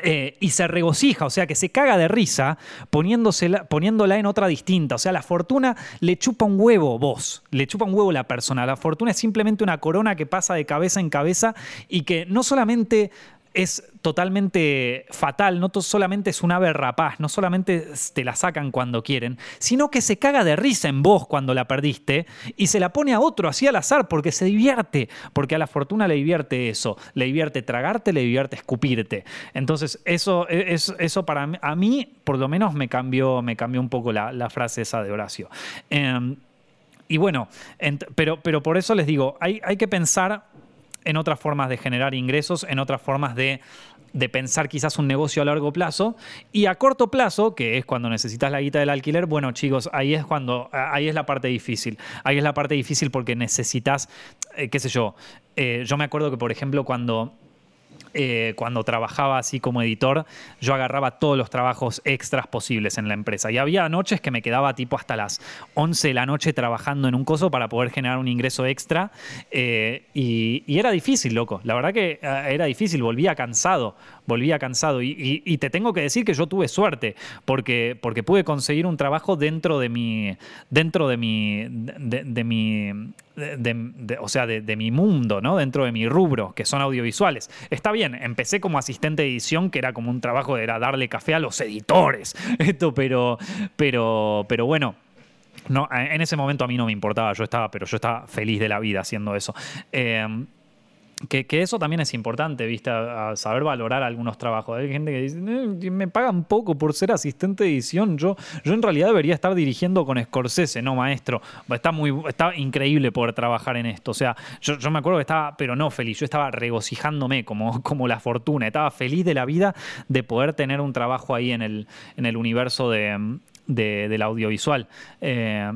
A: eh, y se regocija, o sea que se caga de risa poniéndola en otra distinta. O sea, la fortuna le chupa un huevo vos, le chupa un huevo la persona. La fortuna es simplemente una corona que pasa de cabeza en cabeza y que no solamente es totalmente fatal, no solamente es un ave rapaz, no solamente te la sacan cuando quieren, sino que se caga de risa en vos cuando la perdiste y se la pone a otro así al azar porque se divierte, porque a la fortuna le divierte eso, le divierte tragarte, le divierte escupirte. Entonces, eso, e, eso para mí, a mí, por lo menos, me cambió, me cambió un poco la, frase esa de Horacio. Em, y bueno, pero, pero por eso les digo, hay, hay que pensar en otras formas de generar ingresos, en otras formas de, pensar quizás un negocio a largo plazo. Y a corto plazo, que es cuando necesitas la guita del alquiler, bueno chicos, ahí es cuando, ahí es la parte difícil. Ahí es la parte difícil porque necesitas, eh, qué sé yo, eh, yo me acuerdo que por ejemplo cuando eh, cuando trabajaba así como editor, yo agarraba todos los trabajos extras posibles en la empresa. Y había noches que me quedaba tipo hasta las 11 de la noche trabajando en un coso para poder generar un ingreso extra. Eh, y, era difícil, loco. La verdad que eh, era difícil, volvía cansado, volvía cansado. Y, te tengo que decir que yo tuve suerte, porque, porque pude conseguir un trabajo dentro de mi, dentro de mi, de mi o sea, de, mi mundo, ¿no? Dentro de mi rubro, que son audiovisuales. Está bien, empecé como asistente de edición, que era como un trabajo, era darle café a los editores. Esto, pero, pero, pero bueno. No, en ese momento a mí no me importaba, yo estaba, pero yo estaba feliz de la vida haciendo eso. Eh, que, eso también es importante, ¿viste? Saber valorar algunos trabajos. Hay gente que dice, eh, me pagan poco por ser asistente de edición. Yo, yo en realidad debería estar dirigiendo con Scorsese, no maestro. Está, muy, está increíble poder trabajar en esto. O sea, yo, me acuerdo que estaba, pero no feliz, yo estaba regocijándome como, como la fortuna. Estaba feliz de la vida de poder tener un trabajo ahí en el, en el universo de, del audiovisual. Eh,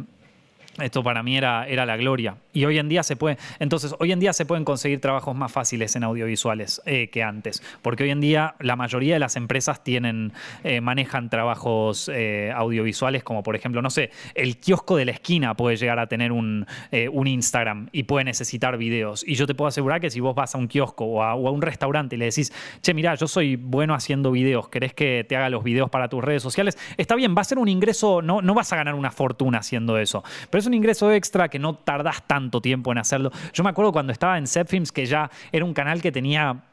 A: esto para mí era, era, la gloria. Y hoy en día se puede. Entonces, hoy en día se pueden conseguir trabajos más fáciles en audiovisuales eh, que antes. Porque hoy en día la mayoría de las empresas tienen, eh, manejan trabajos eh, audiovisuales, como por ejemplo, no sé, el kiosco de la esquina puede llegar a tener un, un, Instagram y puede necesitar videos. Y yo te puedo asegurar que si vos vas a un kiosco o a, un restaurante y le decís, che, mira, yo soy bueno haciendo videos, ¿querés que te haga los videos para tus redes sociales? Está bien, va a ser un ingreso, no, no vas a ganar una fortuna haciendo eso. Pero un ingreso extra que no tardás tanto tiempo en hacerlo. Yo me acuerdo cuando estaba en Zepfilms que ya era un canal que tenía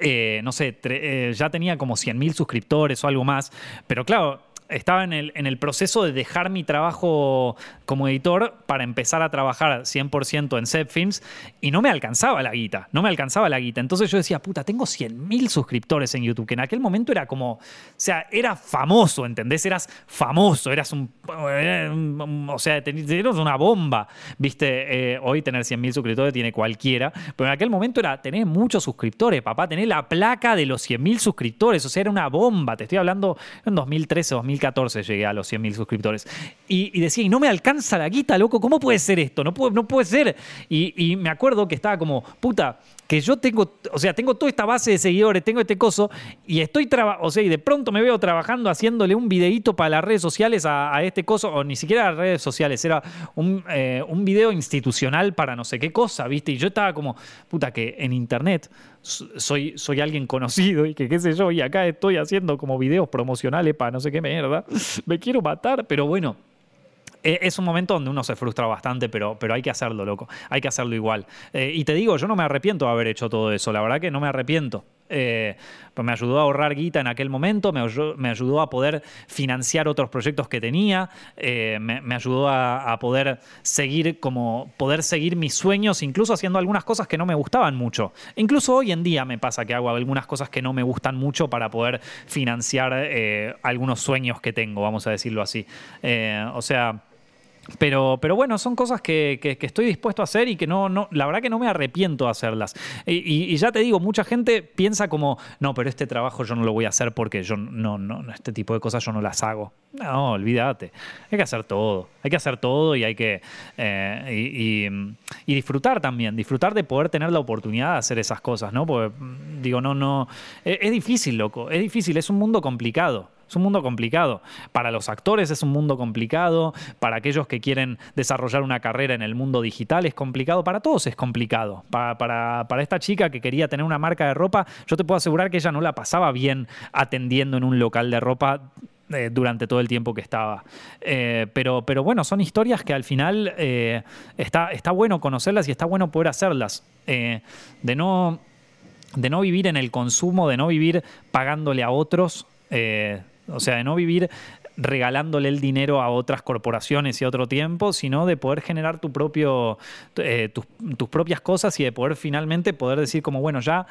A: eh, no sé, eh, ya tenía como 100.000 suscriptores o algo más, pero claro, estaba en el, en el proceso de dejar mi trabajo como editor para empezar a trabajar 100% en Films y no me alcanzaba la guita, no me alcanzaba la guita. Entonces yo decía, puta, tengo 100.000 suscriptores en YouTube, que en aquel momento era como, o sea, era famoso, ¿entendés? Eras famoso, eras un, o sea, eras una bomba, ¿viste? Eh, hoy tener 100.000 suscriptores tiene cualquiera, pero en aquel momento era tener muchos suscriptores, papá, tener la placa de los 100.000 suscriptores, o sea, era una bomba, te estoy hablando en 2013, 2014 2014 llegué a los 100.000 suscriptores. Y, decía, y no me alcanza la guita, loco, ¿cómo puede ser esto? No puede, no puede ser. Y, me acuerdo que estaba como, puta, que yo tengo, o sea, tengo toda esta base de seguidores, tengo este coso, y estoy trabajando, o sea, y de pronto me veo trabajando haciéndole un videíto para las redes sociales a, este coso, o ni siquiera las redes sociales, era un, eh, un video institucional para no sé qué cosa, ¿viste? Y yo estaba como, puta, que en internet soy, soy alguien conocido y que qué sé yo, y acá estoy haciendo como videos promocionales para no sé qué mierda. Me quiero matar, pero bueno. E, es un momento donde uno se frustra bastante, pero, pero hay que hacerlo, loco. Hay que hacerlo igual. Eh, y te digo, yo no me arrepiento de haber hecho todo eso. La verdad que no me arrepiento. Eh, pues me ayudó a ahorrar guita en aquel momento, me ayudó, a poder financiar otros proyectos que tenía, eh, me, ayudó a, poder seguir como poder seguir mis sueños, incluso haciendo algunas cosas que no me gustaban mucho. Incluso hoy en día me pasa que hago algunas cosas que no me gustan mucho para poder financiar eh, algunos sueños que tengo, vamos a decirlo así. o sea pero, pero bueno, son cosas que, estoy dispuesto a hacer y que no, no, la verdad que no me arrepiento de hacerlas. Y, ya te digo, mucha gente piensa como, no, pero este trabajo yo no lo voy a hacer porque yo no, no, este tipo de cosas yo no las hago. No, olvídate. Hay que hacer todo. Hay que hacer todo y hay que. Eh, y, disfrutar también. Disfrutar de poder tener la oportunidad de hacer esas cosas, ¿no? Porque, digo, no, no. es difícil, loco. Es difícil. Es un mundo complicado. Es un mundo complicado. Para los actores es un mundo complicado, para aquellos que quieren desarrollar una carrera en el mundo digital es complicado, para todos es complicado. Para, para, esta chica que quería tener una marca de ropa, yo te puedo asegurar que ella no la pasaba bien atendiendo en un local de ropa eh, durante todo el tiempo que estaba. Eh, pero, pero bueno, son historias que al final eh, está, está bueno conocerlas y está bueno poder hacerlas. de, no, de no vivir en el consumo, de no vivir pagándole a otros. O sea, de no vivir regalándole el dinero a otras corporaciones y a otro tiempo, sino de poder generar tu propio, eh, tus, propias cosas y de poder finalmente poder decir como, bueno, ya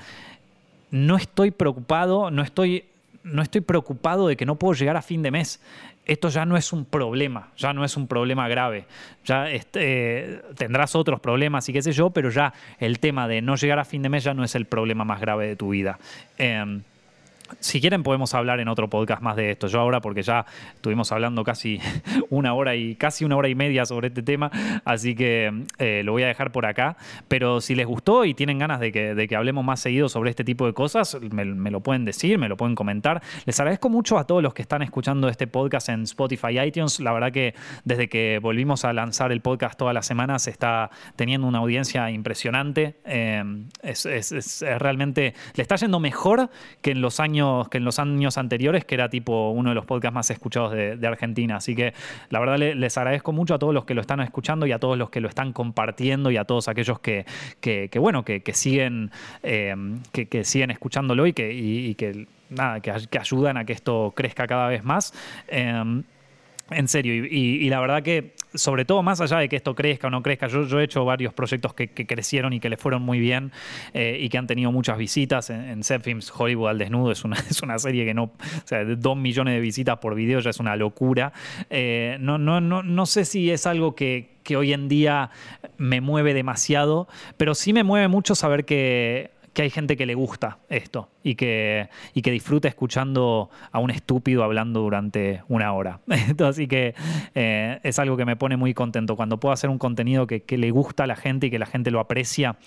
A: no estoy preocupado, no estoy, no estoy preocupado de que no puedo llegar a fin de mes. Esto ya no es un problema, ya no es un problema grave. Ya este, tendrás otros problemas y qué sé yo, pero ya el tema de no llegar a fin de mes ya no es el problema más grave de tu vida. Em, si quieren podemos hablar en otro podcast más de esto. Yo ahora, porque ya estuvimos hablando casi una hora y casi una hora y media sobre este tema, así que eh, lo voy a dejar por acá. Pero si les gustó y tienen ganas de que, hablemos más seguido sobre este tipo de cosas, me, lo pueden decir, me lo pueden comentar. Les agradezco mucho a todos los que están escuchando este podcast en Spotify iTunes. La verdad que desde que volvimos a lanzar el podcast todas las semanas está teniendo una audiencia impresionante. Eh, es realmente, le está yendo mejor que en los años que en los años anteriores, que era tipo uno de los podcasts más escuchados de, Argentina. Así que la verdad les agradezco mucho a todos los que lo están escuchando y a todos los que lo están compartiendo y a todos aquellos que, que, bueno, que, siguen, eh, que, siguen escuchándolo y que, nada, que, ayudan a que esto crezca cada vez más. Eh, en serio, y, la verdad que, sobre todo, más allá de que esto crezca o no crezca, yo, he hecho varios proyectos que, crecieron y que le fueron muy bien eh, y que han tenido muchas visitas. En, en Hollywood al desnudo es una, es una serie que no, o sea, dos millones de visitas por video ya es una locura. Eh, no, no, no, no sé si es algo que, que hoy en día me mueve demasiado, pero sí me mueve mucho saber que que hay gente que le gusta esto y que, y que disfruta escuchando a un estúpido hablando durante una hora. así que eh, es algo que me pone muy contento. Cuando puedo hacer un contenido que, le gusta a la gente y que la gente lo aprecia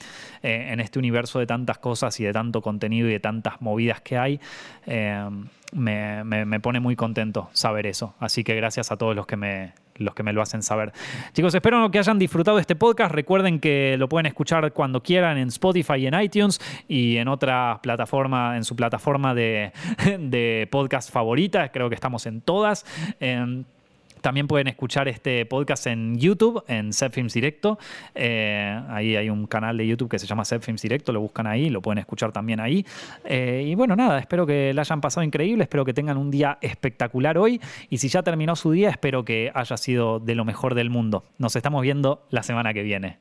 A: eh, en este universo de tantas cosas y de tanto contenido y de tantas movidas que hay, eh, me, pone muy contento saber eso. Así que gracias a todos los que me, los que me lo hacen saber. Chicos, espero que hayan disfrutado este podcast. Recuerden que lo pueden escuchar cuando quieran en Spotify y en iTunes y en otra plataforma, en su plataforma de, de podcast favorita. Creo que estamos en todas. Em, también pueden escuchar este podcast en YouTube, en Films Directo. Eh, ahí hay un canal de YouTube que se llama Films Directo, lo buscan ahí, lo pueden escuchar también ahí. Eh, y bueno, nada, espero que la hayan pasado increíble, espero que tengan un día espectacular hoy. Y si ya terminó su día, espero que haya sido de lo mejor del mundo. Nos estamos viendo la semana que viene.